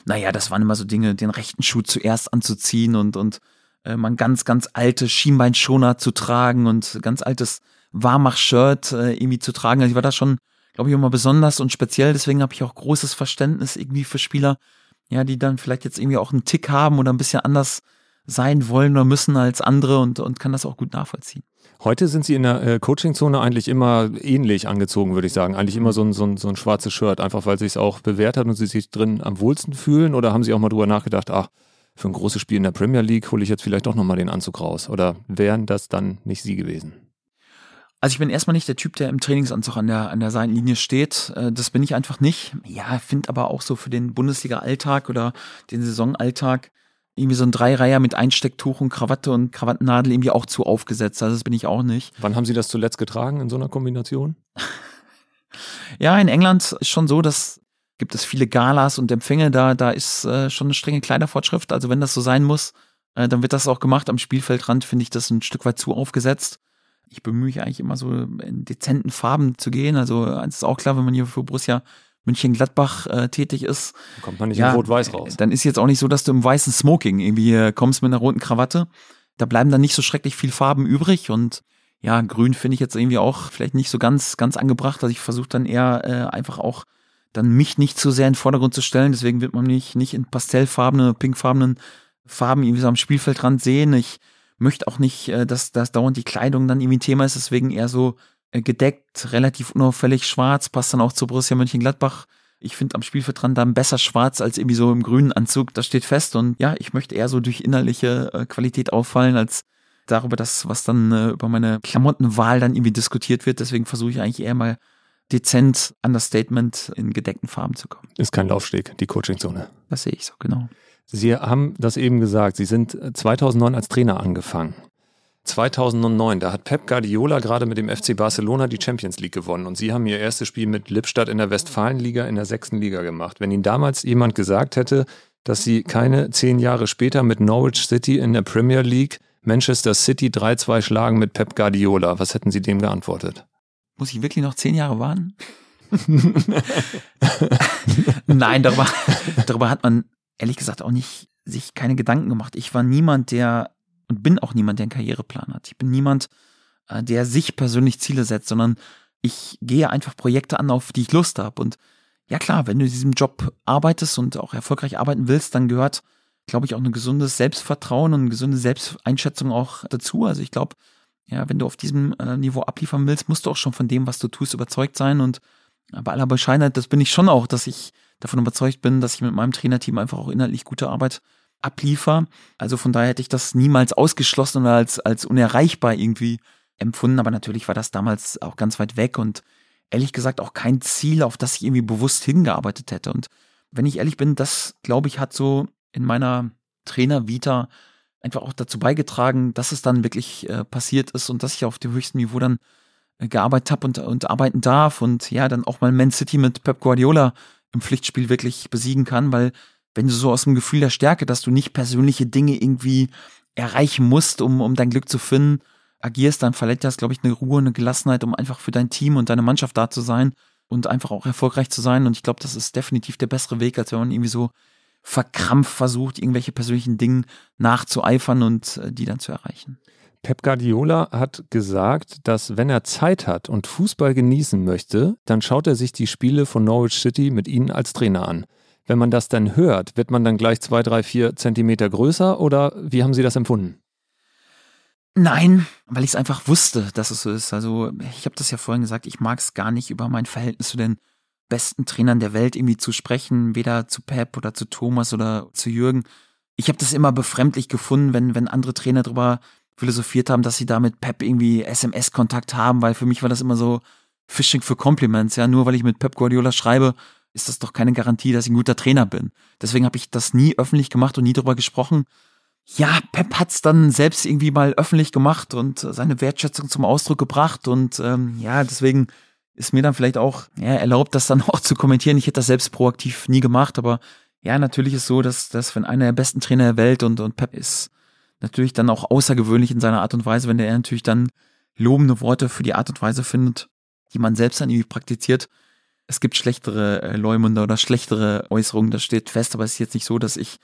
naja, das waren immer so Dinge, den rechten Schuh zuerst anzuziehen und, und äh, man ganz, ganz alte Schienbeinschoner zu tragen und ganz altes Warmach-Shirt äh, irgendwie zu tragen. Also ich war da schon, glaube ich, immer besonders und speziell. Deswegen habe ich auch großes Verständnis irgendwie für Spieler, ja, die dann vielleicht jetzt irgendwie auch einen Tick haben oder ein bisschen anders sein wollen oder müssen als andere und, und kann das auch gut nachvollziehen. Heute sind Sie in der äh, Coaching-Zone eigentlich immer ähnlich angezogen, würde ich sagen. Eigentlich immer so ein, so ein, so ein schwarzes Shirt, einfach weil sich es auch bewährt hat und Sie sich drin am wohlsten fühlen? Oder haben Sie auch mal drüber nachgedacht, ach, für ein großes Spiel in der Premier League hole ich jetzt vielleicht doch nochmal den Anzug raus? Oder wären das dann nicht Sie gewesen? Also ich bin erstmal nicht der Typ, der im Trainingsanzug an der, an der Seitenlinie steht. Äh, das bin ich einfach nicht. Ja, finde aber auch so für den Bundesliga-Alltag oder den Saisonalltag irgendwie so ein Dreireiher mit Einstecktuch und Krawatte und Krawattennadel irgendwie auch zu aufgesetzt. Also das bin ich auch nicht. Wann haben Sie das zuletzt getragen in so einer Kombination? ja, in England ist schon so, dass gibt es viele Galas und Empfänge, da, da ist äh, schon eine strenge Kleidervorschrift. Also wenn das so sein muss, äh, dann wird das auch gemacht. Am Spielfeldrand finde ich das ein Stück weit zu aufgesetzt. Ich bemühe mich eigentlich immer so in dezenten Farben zu gehen. Also eins ist auch klar, wenn man hier für Borussia München-Gladbach äh, tätig ist. Kommt man nicht ja, in Rot-Weiß raus. Dann ist jetzt auch nicht so, dass du im weißen Smoking irgendwie äh, kommst mit einer roten Krawatte. Da bleiben dann nicht so schrecklich viel Farben übrig und ja, grün finde ich jetzt irgendwie auch vielleicht nicht so ganz, ganz angebracht. Also ich versuche dann eher äh, einfach auch dann mich nicht zu sehr in den Vordergrund zu stellen. Deswegen wird man mich nicht in pastellfarbene, pinkfarbenen Farben irgendwie so am Spielfeldrand sehen. Ich möchte auch nicht, äh, dass, dass dauernd die Kleidung dann irgendwie ein Thema ist. Deswegen eher so äh, gedeckt, relativ unauffällig schwarz, passt dann auch zu Borussia Mönchengladbach. Ich finde am Spielfeldrand dann besser schwarz als irgendwie so im grünen Anzug. Das steht fest und ja, ich möchte eher so durch innerliche äh, Qualität auffallen als darüber, das, was dann äh, über meine Klamottenwahl dann irgendwie diskutiert wird. Deswegen versuche ich eigentlich eher mal dezent an das Statement in gedeckten Farben zu kommen. Ist kein Laufsteg, die Coachingzone. Das sehe ich so, genau. Sie haben das eben gesagt, Sie sind 2009 als Trainer angefangen. 2009, da hat Pep Guardiola gerade mit dem FC Barcelona die Champions League gewonnen und sie haben ihr erstes Spiel mit Lippstadt in der Westfalenliga in der sechsten Liga gemacht. Wenn Ihnen damals jemand gesagt hätte, dass sie keine zehn Jahre später mit Norwich City in der Premier League Manchester City 3-2 schlagen mit Pep Guardiola, was hätten Sie dem geantwortet? Muss ich wirklich noch zehn Jahre warten? Nein, darüber, darüber hat man ehrlich gesagt auch nicht sich keine Gedanken gemacht. Ich war niemand, der und bin auch niemand, der einen Karriereplan hat. Ich bin niemand, äh, der sich persönlich Ziele setzt, sondern ich gehe einfach Projekte an, auf die ich Lust habe. Und ja klar, wenn du in diesem Job arbeitest und auch erfolgreich arbeiten willst, dann gehört, glaube ich, auch ein gesundes Selbstvertrauen und eine gesunde Selbsteinschätzung auch dazu. Also ich glaube, ja, wenn du auf diesem äh, Niveau abliefern willst, musst du auch schon von dem, was du tust, überzeugt sein. Und bei aller Bescheidenheit, das bin ich schon auch, dass ich davon überzeugt bin, dass ich mit meinem Trainerteam einfach auch inhaltlich gute Arbeit abliefer. Also von daher hätte ich das niemals ausgeschlossen oder als, als unerreichbar irgendwie empfunden. Aber natürlich war das damals auch ganz weit weg und ehrlich gesagt auch kein Ziel, auf das ich irgendwie bewusst hingearbeitet hätte. Und wenn ich ehrlich bin, das glaube ich hat so in meiner Trainer-Vita einfach auch dazu beigetragen, dass es dann wirklich äh, passiert ist und dass ich auf dem höchsten Niveau dann äh, gearbeitet habe und, und arbeiten darf und ja, dann auch mal Man City mit Pep Guardiola im Pflichtspiel wirklich besiegen kann, weil wenn du so aus dem Gefühl der Stärke, dass du nicht persönliche Dinge irgendwie erreichen musst, um, um dein Glück zu finden, agierst, dann verletzt das, glaube ich, eine Ruhe, eine Gelassenheit, um einfach für dein Team und deine Mannschaft da zu sein und einfach auch erfolgreich zu sein. Und ich glaube, das ist definitiv der bessere Weg, als wenn man irgendwie so verkrampft versucht, irgendwelche persönlichen Dinge nachzueifern und äh, die dann zu erreichen. Pep Guardiola hat gesagt, dass wenn er Zeit hat und Fußball genießen möchte, dann schaut er sich die Spiele von Norwich City mit Ihnen als Trainer an. Wenn man das dann hört, wird man dann gleich zwei, drei, vier Zentimeter größer oder wie haben Sie das empfunden? Nein, weil ich es einfach wusste, dass es so ist. Also ich habe das ja vorhin gesagt, ich mag es gar nicht über mein Verhältnis zu den besten Trainern der Welt irgendwie zu sprechen, weder zu Pep oder zu Thomas oder zu Jürgen. Ich habe das immer befremdlich gefunden, wenn, wenn andere Trainer darüber philosophiert haben, dass sie da mit Pep irgendwie SMS-Kontakt haben, weil für mich war das immer so Fishing für Compliments. Ja, nur weil ich mit Pep Guardiola schreibe, ist das doch keine Garantie, dass ich ein guter Trainer bin. Deswegen habe ich das nie öffentlich gemacht und nie darüber gesprochen. Ja, Pep hat's dann selbst irgendwie mal öffentlich gemacht und seine Wertschätzung zum Ausdruck gebracht und ähm, ja, deswegen ist mir dann vielleicht auch ja, erlaubt, das dann auch zu kommentieren. Ich hätte das selbst proaktiv nie gemacht, aber ja, natürlich ist so, dass, dass wenn einer der besten Trainer der Welt und, und Pep ist natürlich dann auch außergewöhnlich in seiner Art und Weise, wenn der natürlich dann lobende Worte für die Art und Weise findet, die man selbst dann irgendwie praktiziert. Es gibt schlechtere äh, Leumunder oder schlechtere Äußerungen, das steht fest, aber es ist jetzt nicht so, dass ich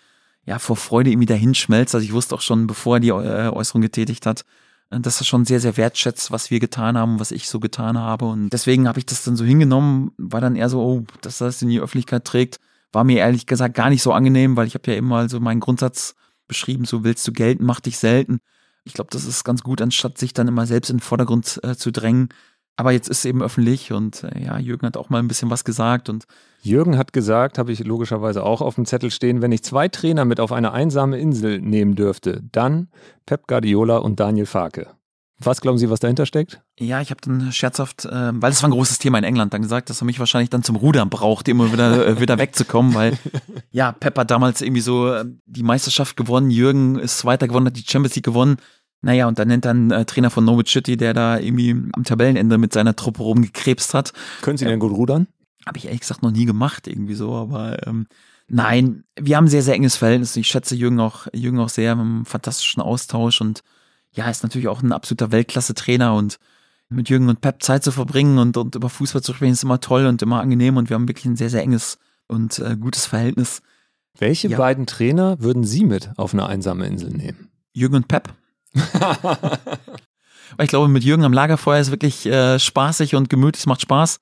ja vor Freude irgendwie dahin schmelze. Also ich wusste auch schon, bevor er die äh, Äußerung getätigt hat, äh, dass er schon sehr, sehr wertschätzt, was wir getan haben, was ich so getan habe. Und deswegen habe ich das dann so hingenommen, war dann eher so, oh, dass er das in die Öffentlichkeit trägt, war mir ehrlich gesagt gar nicht so angenehm, weil ich habe ja immer so meinen Grundsatz beschrieben, so willst du gelten, mach dich selten. Ich glaube, das ist ganz gut, anstatt sich dann immer selbst in den Vordergrund äh, zu drängen. Aber jetzt ist es eben öffentlich und äh, ja, Jürgen hat auch mal ein bisschen was gesagt und Jürgen hat gesagt, habe ich logischerweise auch auf dem Zettel stehen, wenn ich zwei Trainer mit auf eine einsame Insel nehmen dürfte, dann Pep Guardiola und Daniel Farke. Was glauben Sie, was dahinter steckt? Ja, ich habe dann scherzhaft, äh, weil es war ein großes Thema in England, dann gesagt, dass er mich wahrscheinlich dann zum Rudern braucht, immer wieder, äh, wieder wegzukommen, weil ja, Pep hat damals irgendwie so äh, die Meisterschaft gewonnen, Jürgen ist Zweiter gewonnen, hat die Champions League gewonnen. Naja, und dann nennt dann äh, Trainer von Norwich City, der da irgendwie am Tabellenende mit seiner Truppe rumgekrebst hat. Können Sie denn gut rudern? Habe ich ehrlich gesagt noch nie gemacht, irgendwie so, aber ähm, nein, wir haben ein sehr, sehr enges Verhältnis. Ich schätze Jürgen auch, Jürgen auch sehr, einen fantastischen Austausch und ja, ist natürlich auch ein absoluter Weltklasse-Trainer und mit Jürgen und Pep Zeit zu verbringen und, und über Fußball zu sprechen, ist immer toll und immer angenehm und wir haben wirklich ein sehr, sehr enges und äh, gutes Verhältnis. Welche ja. beiden Trainer würden Sie mit auf eine einsame Insel nehmen? Jürgen und Pep. Weil ich glaube, mit Jürgen am Lagerfeuer ist wirklich äh, spaßig und gemütlich, es macht Spaß.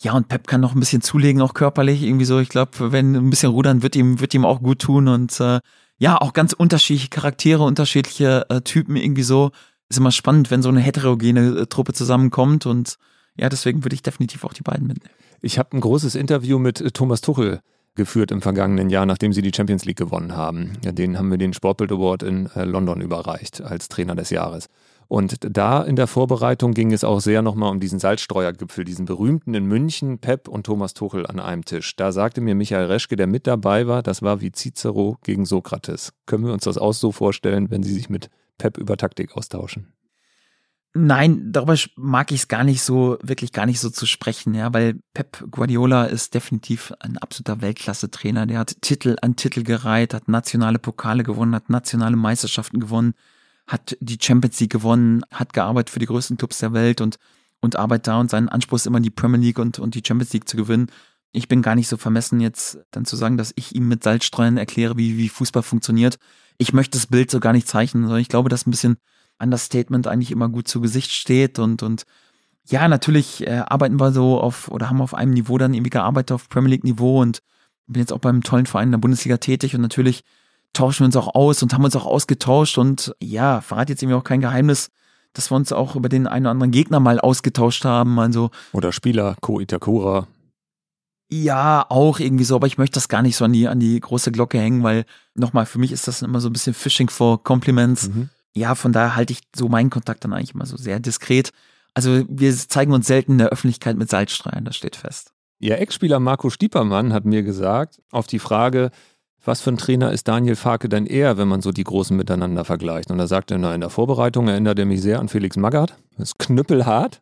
Ja, und Pep kann noch ein bisschen zulegen, auch körperlich, irgendwie so. Ich glaube, wenn ein bisschen rudern, wird ihm, wird ihm auch gut tun und äh, ja, auch ganz unterschiedliche Charaktere, unterschiedliche äh, Typen irgendwie so. Ist immer spannend, wenn so eine heterogene äh, Truppe zusammenkommt und ja, deswegen würde ich definitiv auch die beiden mitnehmen. Ich habe ein großes Interview mit äh, Thomas Tuchel geführt im vergangenen Jahr, nachdem sie die Champions League gewonnen haben. Ja, den haben wir den Sportbild Award in äh, London überreicht als Trainer des Jahres. Und da in der Vorbereitung ging es auch sehr nochmal um diesen Salzstreuergipfel, diesen berühmten in München, Pep und Thomas Tuchel an einem Tisch. Da sagte mir Michael Reschke, der mit dabei war, das war wie Cicero gegen Sokrates. Können wir uns das auch so vorstellen, wenn Sie sich mit Pep über Taktik austauschen? Nein, darüber mag ich es gar nicht so, wirklich gar nicht so zu sprechen, ja, weil Pep Guardiola ist definitiv ein absoluter Weltklasse-Trainer. Der hat Titel an Titel gereiht, hat nationale Pokale gewonnen, hat nationale Meisterschaften gewonnen hat die Champions League gewonnen, hat gearbeitet für die größten Clubs der Welt und, und arbeitet da und sein Anspruch ist immer die Premier League und, und die Champions League zu gewinnen. Ich bin gar nicht so vermessen, jetzt dann zu sagen, dass ich ihm mit Salzstreuen erkläre, wie, wie Fußball funktioniert. Ich möchte das Bild so gar nicht zeichnen, sondern ich glaube, dass ein bisschen Understatement eigentlich immer gut zu Gesicht steht und, und ja, natürlich äh, arbeiten wir so auf oder haben auf einem Niveau dann irgendwie gearbeitet auf Premier League Niveau und bin jetzt auch beim tollen Verein in der Bundesliga tätig und natürlich tauschen wir uns auch aus und haben uns auch ausgetauscht und ja, verrate jetzt irgendwie auch kein Geheimnis, dass wir uns auch über den einen oder anderen Gegner mal ausgetauscht haben, also. Oder Spieler, Ko Itakura. Ja, auch irgendwie so, aber ich möchte das gar nicht so an die, an die große Glocke hängen, weil nochmal, für mich ist das immer so ein bisschen Fishing for Compliments. Mhm. Ja, von daher halte ich so meinen Kontakt dann eigentlich immer so sehr diskret. Also wir zeigen uns selten in der Öffentlichkeit mit Salzstreuen, das steht fest. Ihr Ex-Spieler Marco Stiepermann hat mir gesagt, auf die Frage, was für ein Trainer ist Daniel Farke denn eher, wenn man so die Großen miteinander vergleicht? Und da sagt er, na, in der Vorbereitung erinnert er mich sehr an Felix Magath. Das ist knüppelhart.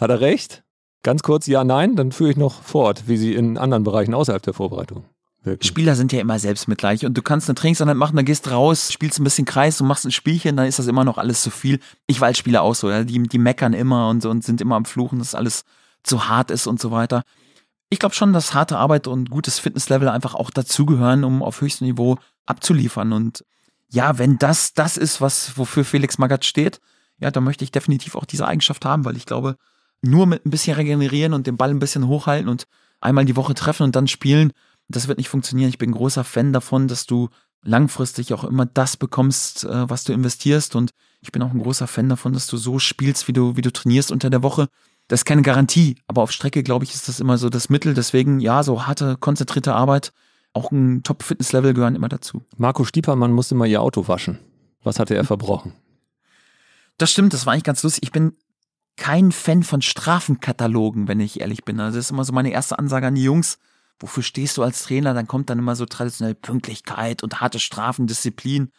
Hat er recht? Ganz kurz, ja, nein, dann führe ich noch fort, wie sie in anderen Bereichen außerhalb der Vorbereitung. Wirken. Spieler sind ja immer selbstmitgleich und du kannst eine Trainingseinheit machen, dann gehst raus, spielst ein bisschen Kreis und machst ein Spielchen, dann ist das immer noch alles zu viel. Ich als Spieler auch so, ja, die, die meckern immer und, und sind immer am Fluchen, dass alles zu hart ist und so weiter ich glaube schon, dass harte Arbeit und gutes Fitnesslevel einfach auch dazugehören, um auf höchstem Niveau abzuliefern. Und ja, wenn das das ist, was wofür Felix Magath steht, ja, dann möchte ich definitiv auch diese Eigenschaft haben, weil ich glaube, nur mit ein bisschen regenerieren und den Ball ein bisschen hochhalten und einmal die Woche treffen und dann spielen, Das wird nicht funktionieren. Ich bin großer Fan davon, dass du langfristig auch immer das bekommst, äh, was du investierst. Und ich bin auch ein großer Fan davon, dass du so spielst, wie du, wie du trainierst unter der Woche. Das ist keine Garantie, aber auf Strecke, glaube ich, ist das immer so das Mittel. Deswegen, ja, so harte, konzentrierte Arbeit, auch ein Top-Fitness-Level gehören immer dazu. Marco Stiepermann musste mal ihr Auto waschen. Was hatte er verbrochen? Das stimmt, das war eigentlich ganz lustig. Ich bin kein Fan von Strafenkatalogen, wenn ich ehrlich bin. Also das ist immer so meine erste Ansage an die Jungs. Wofür stehst du als Trainer? Dann kommt dann immer so traditionell Pünktlichkeit und harte Strafen, Disziplin.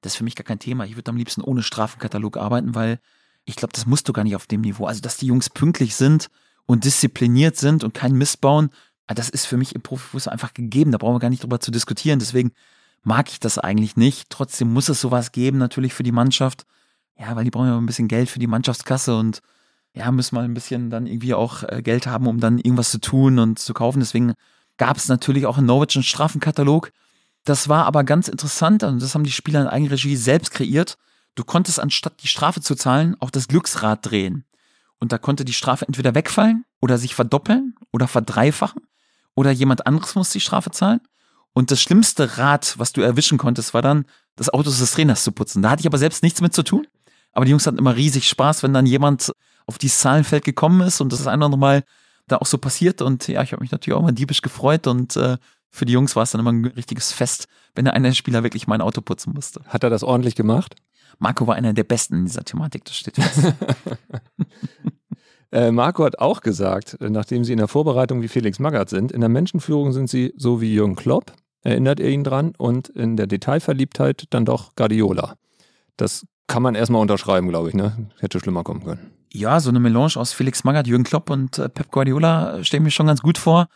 Das ist für mich gar kein Thema. Ich würde am liebsten ohne Strafenkatalog arbeiten, weil ich glaube, das musst du gar nicht auf dem Niveau. Also, dass die Jungs pünktlich sind und diszipliniert sind und keinen Mist bauen, ah, das ist für mich im Profifußball einfach gegeben. Da brauchen wir gar nicht drüber zu diskutieren. Deswegen mag ich das eigentlich nicht. Trotzdem muss es sowas geben, natürlich für die Mannschaft. Ja, weil die brauchen ja ein bisschen Geld für die Mannschaftskasse und ja, müssen mal ein bisschen dann irgendwie auch äh, Geld haben, um dann irgendwas zu tun und zu kaufen. Deswegen gab es natürlich auch in Norwich einen Strafenkatalog. Das war aber ganz interessant und das haben die Spieler in Eigenregie selbst kreiert. Du konntest anstatt die Strafe zu zahlen auch das Glücksrad drehen. Und da konnte die Strafe entweder wegfallen oder sich verdoppeln oder verdreifachen oder jemand anderes muss die Strafe zahlen. Und das schlimmste Rad, was du erwischen konntest, war dann, das Auto des Trainers zu putzen. Da hatte ich aber selbst nichts mit zu tun. Aber die Jungs hatten immer riesig Spaß, wenn dann jemand auf dieses Zahlenfeld gekommen ist und das ist ein oder Mal da auch so passiert. Und ja, ich habe mich natürlich auch immer diebisch gefreut und äh, für die Jungs war es dann immer ein richtiges Fest, wenn der eine Spieler wirklich mein Auto putzen musste. Hat er das ordentlich gemacht? Marco war einer der Besten in dieser Thematik, das steht fest. äh, Marco hat auch gesagt, nachdem sie in der Vorbereitung wie Felix Magath sind, in der Menschenführung sind sie so wie Jürgen Klopp, erinnert er ihn dran, und in der Detailverliebtheit dann doch Guardiola. Das kann man erstmal unterschreiben, glaube ich, ne? Hätte schlimmer kommen können. Ja, so eine Melange aus Felix Magath, Jürgen Klopp und äh, Pep Guardiola stelle ich mir schon ganz gut vor.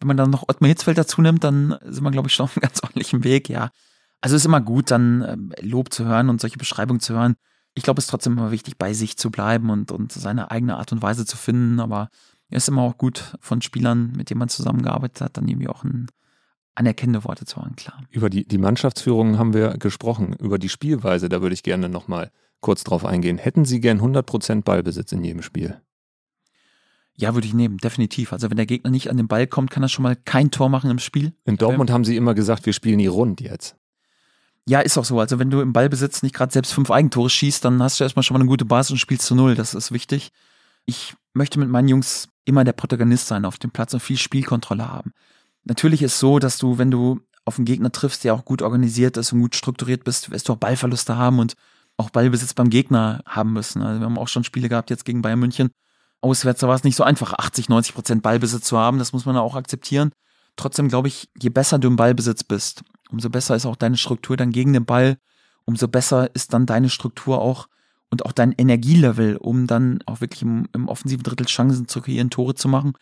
Wenn man dann noch Ottmar Hitzfeld dazu nimmt, dann sind wir, glaube ich, schon auf einem ganz ordentlichen Weg, ja. Also ist immer gut, dann äh, Lob zu hören und solche Beschreibungen zu hören. Ich glaube, es ist trotzdem immer wichtig, bei sich zu bleiben und, und seine eigene Art und Weise zu finden. Aber es ist immer auch gut, von Spielern, mit denen man zusammengearbeitet hat, dann irgendwie auch ein, anerkennende Worte zu hören, klar. Über die, die Mannschaftsführung haben wir gesprochen. Über die Spielweise, da würde ich gerne nochmal kurz drauf eingehen. Hätten Sie gern 100% Ballbesitz in jedem Spiel? Ja, würde ich nehmen, definitiv. Also wenn der Gegner nicht an den Ball kommt, kann er schon mal kein Tor machen im Spiel. In Dortmund haben Sie immer gesagt, wir spielen nie rund jetzt. Ja, ist auch so. Also wenn du im Ballbesitz nicht gerade selbst fünf Eigentore schießt, dann hast du erstmal schon mal eine gute Basis und spielst zu null. Das ist wichtig. Ich möchte mit meinen Jungs immer der Protagonist sein auf dem Platz und viel Spielkontrolle haben. Natürlich ist so, dass du, wenn du auf einen Gegner triffst, der auch gut organisiert ist und gut strukturiert bist, wirst du auch Ballverluste haben und auch Ballbesitz beim Gegner haben müssen. Also wir haben auch schon Spiele gehabt jetzt gegen Bayern München. Auswärts war es nicht so einfach, 80, 90 Prozent Ballbesitz zu haben. Das muss man auch akzeptieren. Trotzdem glaube ich, je besser du im Ballbesitz bist, umso besser ist auch deine Struktur dann gegen den Ball, umso besser ist dann deine Struktur auch und auch dein Energielevel, um dann auch wirklich im, im offensiven Drittel Chancen zu kreieren, Tore zu machen.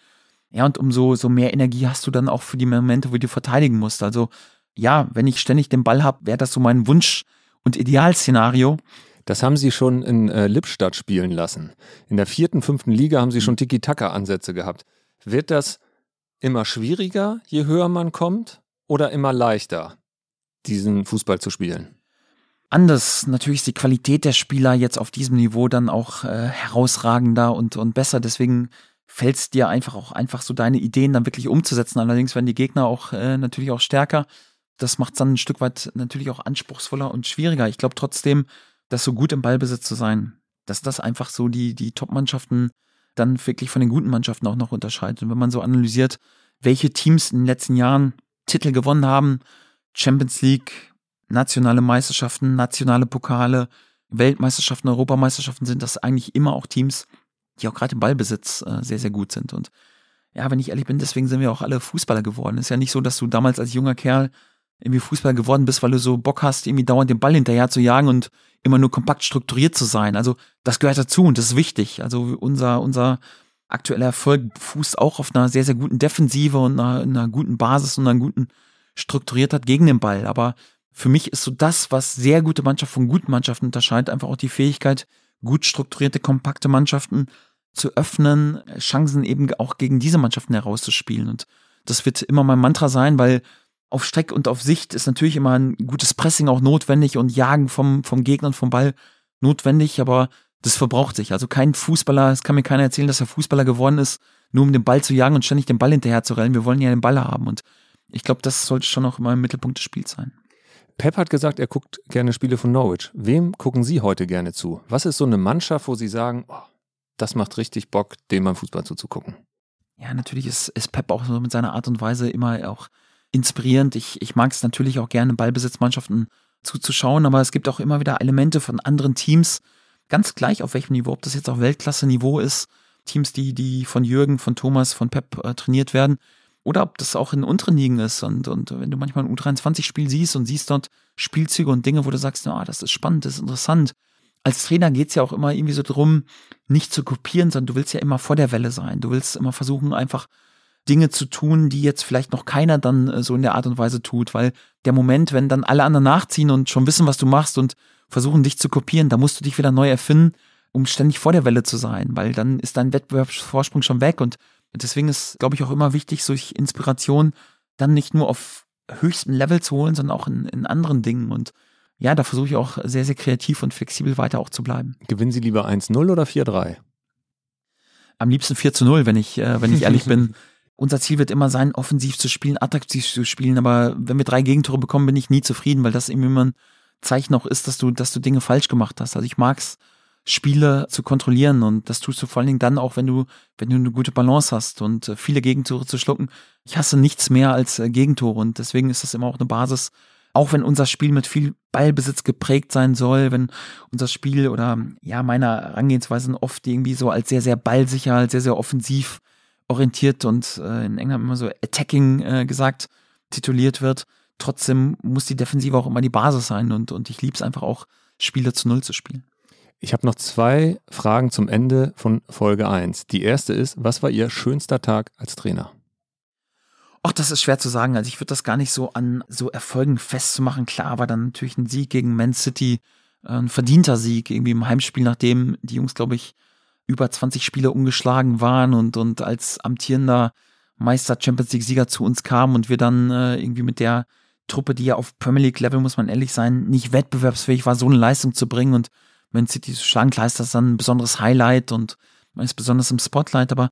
Ja, und umso so mehr Energie hast du dann auch für die Momente, wo du verteidigen musst. Also ja, wenn ich ständig den Ball habe, wäre das so mein Wunsch und Idealszenario. Das haben sie schon in äh, Lippstadt spielen lassen. In der vierten, fünften Liga haben sie schon Tiki-Taka-Ansätze gehabt. Wird das immer schwieriger, je höher man kommt, oder immer leichter, diesen Fußball zu spielen? Anders. Natürlich ist die Qualität der Spieler jetzt auf diesem Niveau dann auch äh, herausragender und, und besser. Deswegen fällt es dir einfach auch einfach so deine Ideen dann wirklich umzusetzen. Allerdings werden die Gegner auch äh, natürlich auch stärker. Das macht es dann ein Stück weit natürlich auch anspruchsvoller und schwieriger. Ich glaube trotzdem, dass so gut im Ballbesitz zu sein, dass das einfach so die, die Top-Mannschaften dann wirklich von den guten Mannschaften auch noch unterscheidet. Und wenn man so analysiert, welche Teams in den letzten Jahren Titel gewonnen haben, Champions League, nationale Meisterschaften, nationale Pokale, Weltmeisterschaften, Europameisterschaften, sind das eigentlich immer auch Teams, die auch gerade im Ballbesitz äh, sehr, sehr gut sind. Und ja, wenn ich ehrlich bin, deswegen sind wir auch alle Fußballer geworden. Ist ja nicht so, dass du damals als junger Kerl irgendwie Fußballer geworden bist, weil du so Bock hast, irgendwie dauernd den Ball hinterher zu jagen und immer nur kompakt strukturiert zu sein. Also das gehört dazu und das ist wichtig. Also unser, unser aktueller Erfolg fußt auch auf einer sehr, sehr guten Defensive und einer, einer guten Basis und einer guten Strukturiertheit gegen den Ball. Aber für mich ist so das, was sehr gute Mannschaften von guten Mannschaften unterscheidet, einfach auch die Fähigkeit, gut strukturierte, kompakte Mannschaften zu öffnen, Chancen eben auch gegen diese Mannschaften herauszuspielen. Und das wird immer mein Mantra sein, weil auf Streck und auf Sicht ist natürlich immer ein gutes Pressing auch notwendig und Jagen vom, vom Gegner und vom Ball notwendig, aber das verbraucht sich. Also kein Fußballer, es kann mir keiner erzählen, dass er Fußballer geworden ist, nur um den Ball zu jagen und ständig den Ball hinterher zu rennen. Wir wollen ja den Ball haben und ich glaube, das sollte schon auch immer im Mittelpunkt des Spiels sein. Pep hat gesagt, er guckt gerne Spiele von Norwich. Wem gucken Sie heute gerne zu? Was ist so eine Mannschaft, wo Sie sagen, oh, das macht richtig Bock, dem beim Fußball zuzugucken? Ja, natürlich ist, ist Pep auch so mit seiner Art und Weise immer auch inspirierend. Ich, ich mag es natürlich auch gerne, Ballbesitzmannschaften zuzuschauen, aber es gibt auch immer wieder Elemente von anderen Teams, ganz gleich auf welchem Niveau, ob das jetzt auch Weltklasse-Niveau ist, Teams, die, die von Jürgen, von Thomas, von Pep äh, trainiert werden, oder ob das auch in unteren Ligen ist. Und, und wenn du manchmal ein U23-Spiel siehst und siehst dort Spielzüge und Dinge, wo du sagst, ah, das ist spannend, das ist interessant. Als Trainer geht's ja auch immer irgendwie so drum, nicht zu kopieren, sondern du willst ja immer vor der Welle sein. Du willst immer versuchen, einfach Dinge zu tun, die jetzt vielleicht noch keiner dann äh, so in der Art und Weise tut, weil der Moment, wenn dann alle anderen nachziehen und schon wissen, was du machst und versuchen dich zu kopieren, da musst du dich wieder neu erfinden, um ständig vor der Welle zu sein, weil dann ist dein Wettbewerbsvorsprung schon weg und deswegen ist, glaube ich, auch immer wichtig, solche Inspiration dann nicht nur auf höchstem Level zu holen, sondern auch in, in anderen Dingen und ja, da versuche ich auch sehr, sehr kreativ und flexibel weiter auch zu bleiben. Gewinnen Sie lieber 1-0 oder 4-3? Am liebsten 4 zu 0, wenn ich, äh, wenn ich ehrlich bin. unser Ziel wird immer sein, offensiv zu spielen, attraktiv zu spielen, aber wenn wir drei Gegentore bekommen, bin ich nie zufrieden, weil das irgendwie immer ein Zeichen auch ist, dass du, dass du Dinge falsch gemacht hast. Also ich mag's, Spiele zu kontrollieren und das tust du vor allen Dingen dann auch, wenn du, wenn du eine gute Balance hast und äh, viele Gegentore zu schlucken. Ich hasse nichts mehr als äh, Gegentore und deswegen ist das immer auch eine Basis, auch wenn unser Spiel mit viel Ballbesitz geprägt sein soll, wenn unser Spiel oder ja, meiner Herangehensweise oft irgendwie so als sehr, sehr ballsicher, als sehr, sehr offensiv orientiert und äh, in England immer so attacking äh, gesagt tituliert wird. Trotzdem muss die Defensive auch immer die Basis sein und, und ich liebe es einfach auch, Spiele zu Null zu spielen. Ich habe noch zwei Fragen zum Ende von Folge 1. Die erste ist, was war Ihr schönster Tag als Trainer? Ach, das ist schwer zu sagen. Also ich würde das gar nicht so an so Erfolgen festzumachen. Klar war dann natürlich ein Sieg gegen Man City, äh, ein verdienter Sieg irgendwie im Heimspiel, nachdem die Jungs, glaube ich, über 20 Spiele ungeschlagen waren und, und als amtierender Meister Champions League Sieger zu uns kam und wir dann äh, irgendwie mit der Truppe, die ja auf Premier League Level, muss man ehrlich sein, nicht wettbewerbsfähig war, so eine Leistung zu bringen und Man City zu schlagen, klar ist dann ein besonderes Highlight und man ist besonders im Spotlight, aber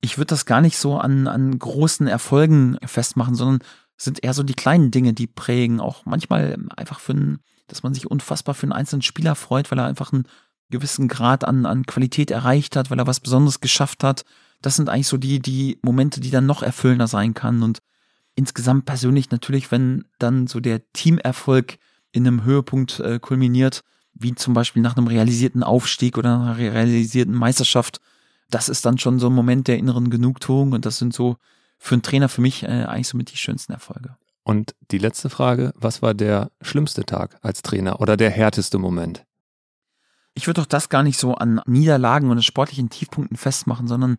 ich würde das gar nicht so an, an großen Erfolgen festmachen, sondern sind eher so die kleinen Dinge, die prägen. Auch manchmal einfach für einen, dass man sich unfassbar für einen einzelnen Spieler freut, weil er einfach ein gewissen Grad an, an Qualität erreicht hat, weil er was Besonderes geschafft hat. Das sind eigentlich so die, die Momente, die dann noch erfüllender sein kann. Und insgesamt persönlich natürlich, wenn dann so der Teamerfolg in einem Höhepunkt äh, kulminiert, wie zum Beispiel nach einem realisierten Aufstieg oder einer realisierten Meisterschaft, das ist dann schon so ein Moment der inneren Genugtuung und das sind so für einen Trainer für mich äh, eigentlich so mit die schönsten Erfolge. Und die letzte Frage, was war der schlimmste Tag als Trainer oder der härteste Moment? ich würde doch das gar nicht so an Niederlagen und sportlichen Tiefpunkten festmachen, sondern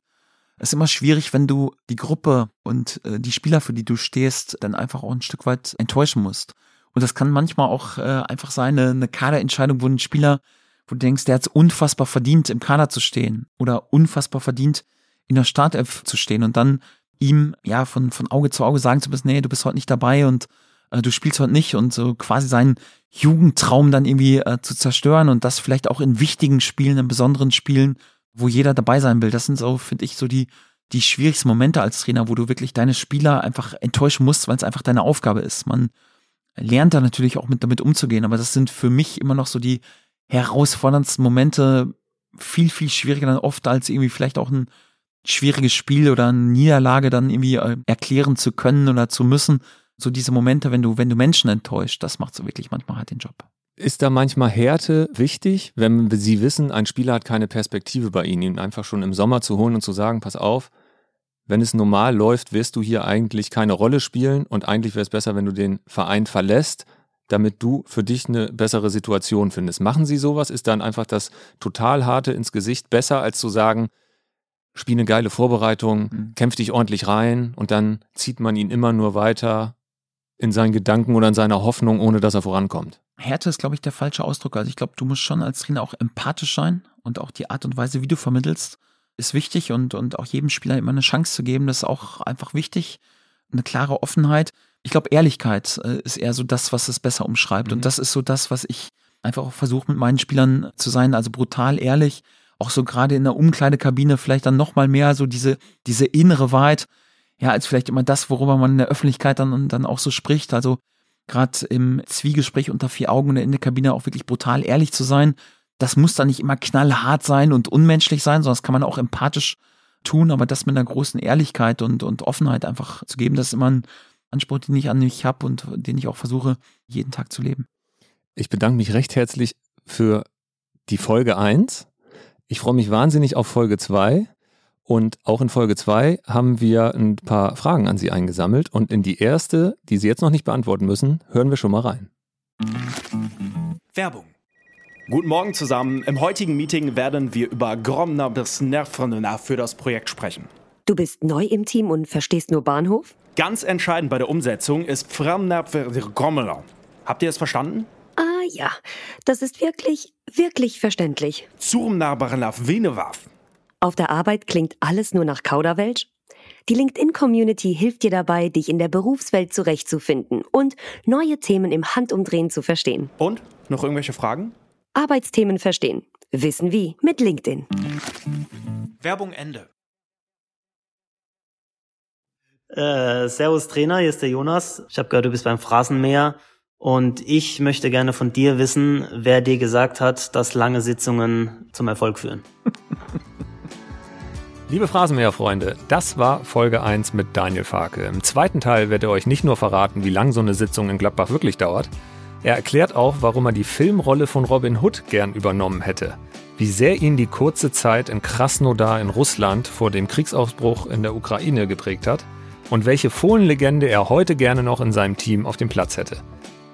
ist immer schwierig, wenn du die Gruppe und äh, die Spieler, für die du stehst, dann einfach auch ein Stück weit enttäuschen musst. Und das kann manchmal auch äh, einfach sein, eine, eine Kaderentscheidung, wo ein Spieler, wo du denkst, der hat es unfassbar verdient, im Kader zu stehen oder unfassbar verdient, in der Startelf zu stehen und dann ihm ja von, von Auge zu Auge sagen zu müssen, nee, du bist heute nicht dabei und äh, du spielst heute nicht und so quasi seinen Jugendtraum dann irgendwie äh, zu zerstören und das vielleicht auch in wichtigen Spielen, in besonderen Spielen, wo jeder dabei sein will. Das sind so, finde ich, so die, die schwierigsten Momente als Trainer, wo du wirklich deine Spieler einfach enttäuschen musst, weil es einfach deine Aufgabe ist. Man lernt da natürlich auch mit damit umzugehen, aber das sind für mich immer noch so die herausforderndsten Momente, viel, viel schwieriger dann oft als irgendwie vielleicht auch ein schwieriges Spiel oder eine Niederlage dann irgendwie äh, erklären zu können oder zu müssen, so diese Momente, wenn du, wenn du Menschen enttäuscht, das macht so wirklich manchmal halt den Job. Ist da manchmal Härte wichtig, wenn Sie wissen, ein Spieler hat keine Perspektive bei Ihnen, ihn einfach schon im Sommer zu holen und zu sagen, pass auf, wenn es normal läuft, wirst du hier eigentlich keine Rolle spielen und eigentlich wäre es besser, wenn du den Verein verlässt, damit du für dich eine bessere Situation findest. Machen Sie sowas? Ist dann einfach das total harte ins Gesicht besser, als zu sagen, spiel eine geile Vorbereitung, mhm. kämpf dich ordentlich rein und dann zieht man ihn immer nur weiter in seinen Gedanken oder in seiner Hoffnung, ohne dass er vorankommt. Härte ist, glaube ich, der falsche Ausdruck. Also ich glaube, du musst schon als Trainer auch empathisch sein und auch die Art und Weise, wie du vermittelst, ist wichtig und, und auch jedem Spieler immer eine Chance zu geben, das ist auch einfach wichtig. Eine klare Offenheit. Ich glaube, Ehrlichkeit äh, ist eher so das, was es besser umschreibt. Mhm. Und das ist so das, was ich einfach auch versuche mit meinen Spielern zu sein. Also brutal ehrlich. Auch so gerade in der Umkleidekabine vielleicht dann nochmal mehr so diese, diese innere Wahrheit ja, als vielleicht immer das, worüber man in der Öffentlichkeit dann, dann auch so spricht. Also gerade im Zwiegespräch unter vier Augen in der Kabine auch wirklich brutal ehrlich zu sein. Das muss dann nicht immer knallhart sein und unmenschlich sein, sondern das kann man auch empathisch tun, aber das mit einer großen Ehrlichkeit und, und Offenheit einfach zu geben, das ist immer ein Anspruch, den ich an mich habe und den ich auch versuche, jeden Tag zu leben. Ich bedanke mich recht herzlich für die Folge 1. Ich freue mich wahnsinnig auf Folge 2. Und auch in Folge 2 haben wir ein paar Fragen an Sie eingesammelt. Und in die erste, die Sie jetzt noch nicht beantworten müssen, hören wir schon mal rein. Werbung. Guten Morgen zusammen. Im heutigen Meeting werden wir über Gromner bis Nervner für das Projekt sprechen. Du bist neu im Team und verstehst nur Bahnhof? Ganz entscheidend bei der Umsetzung ist Gromner. Habt ihr es verstanden? Ah ja, das ist wirklich, wirklich verständlich. Zurmnarbarnaf Venewaf. Auf der Arbeit klingt alles nur nach Kauderwelsch? Die LinkedIn-Community hilft dir dabei, dich in der Berufswelt zurechtzufinden und neue Themen im Handumdrehen zu verstehen. Und? Noch irgendwelche Fragen? Arbeitsthemen verstehen. Wissen wie mit LinkedIn. Werbung Ende. Äh, servus Trainer, hier ist der Jonas. Ich habe gehört, du bist beim Phrasenmäher und ich möchte gerne von dir wissen, wer dir gesagt hat, dass lange Sitzungen zum Erfolg führen. Liebe Phrasenmäher-Freunde, das war Folge 1 mit Daniel Farke. Im zweiten Teil wird er euch nicht nur verraten, wie lang so eine Sitzung in Gladbach wirklich dauert, er erklärt auch, warum er die Filmrolle von Robin Hood gern übernommen hätte, wie sehr ihn die kurze Zeit in Krasnodar in Russland vor dem Kriegsausbruch in der Ukraine geprägt hat und welche Fohlenlegende er heute gerne noch in seinem Team auf dem Platz hätte.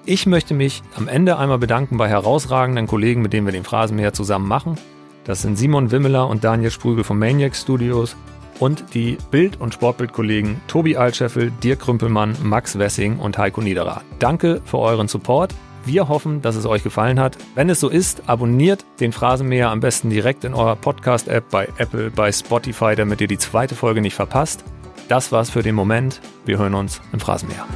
Ich möchte mich am Ende einmal bedanken bei herausragenden Kollegen, mit denen wir den Phrasenmäher zusammen machen. Das sind Simon Wimmeler und Daniel Sprügel von Maniac Studios und die Bild- und Sportbildkollegen Tobi Altscheffel, Dirk Krümpelmann, Max Wessing und Heiko Niederer. Danke für euren Support. Wir hoffen, dass es euch gefallen hat. Wenn es so ist, abonniert den Phrasenmäher am besten direkt in eurer Podcast-App bei Apple, bei Spotify, damit ihr die zweite Folge nicht verpasst. Das war's für den Moment. Wir hören uns im Phrasenmäher.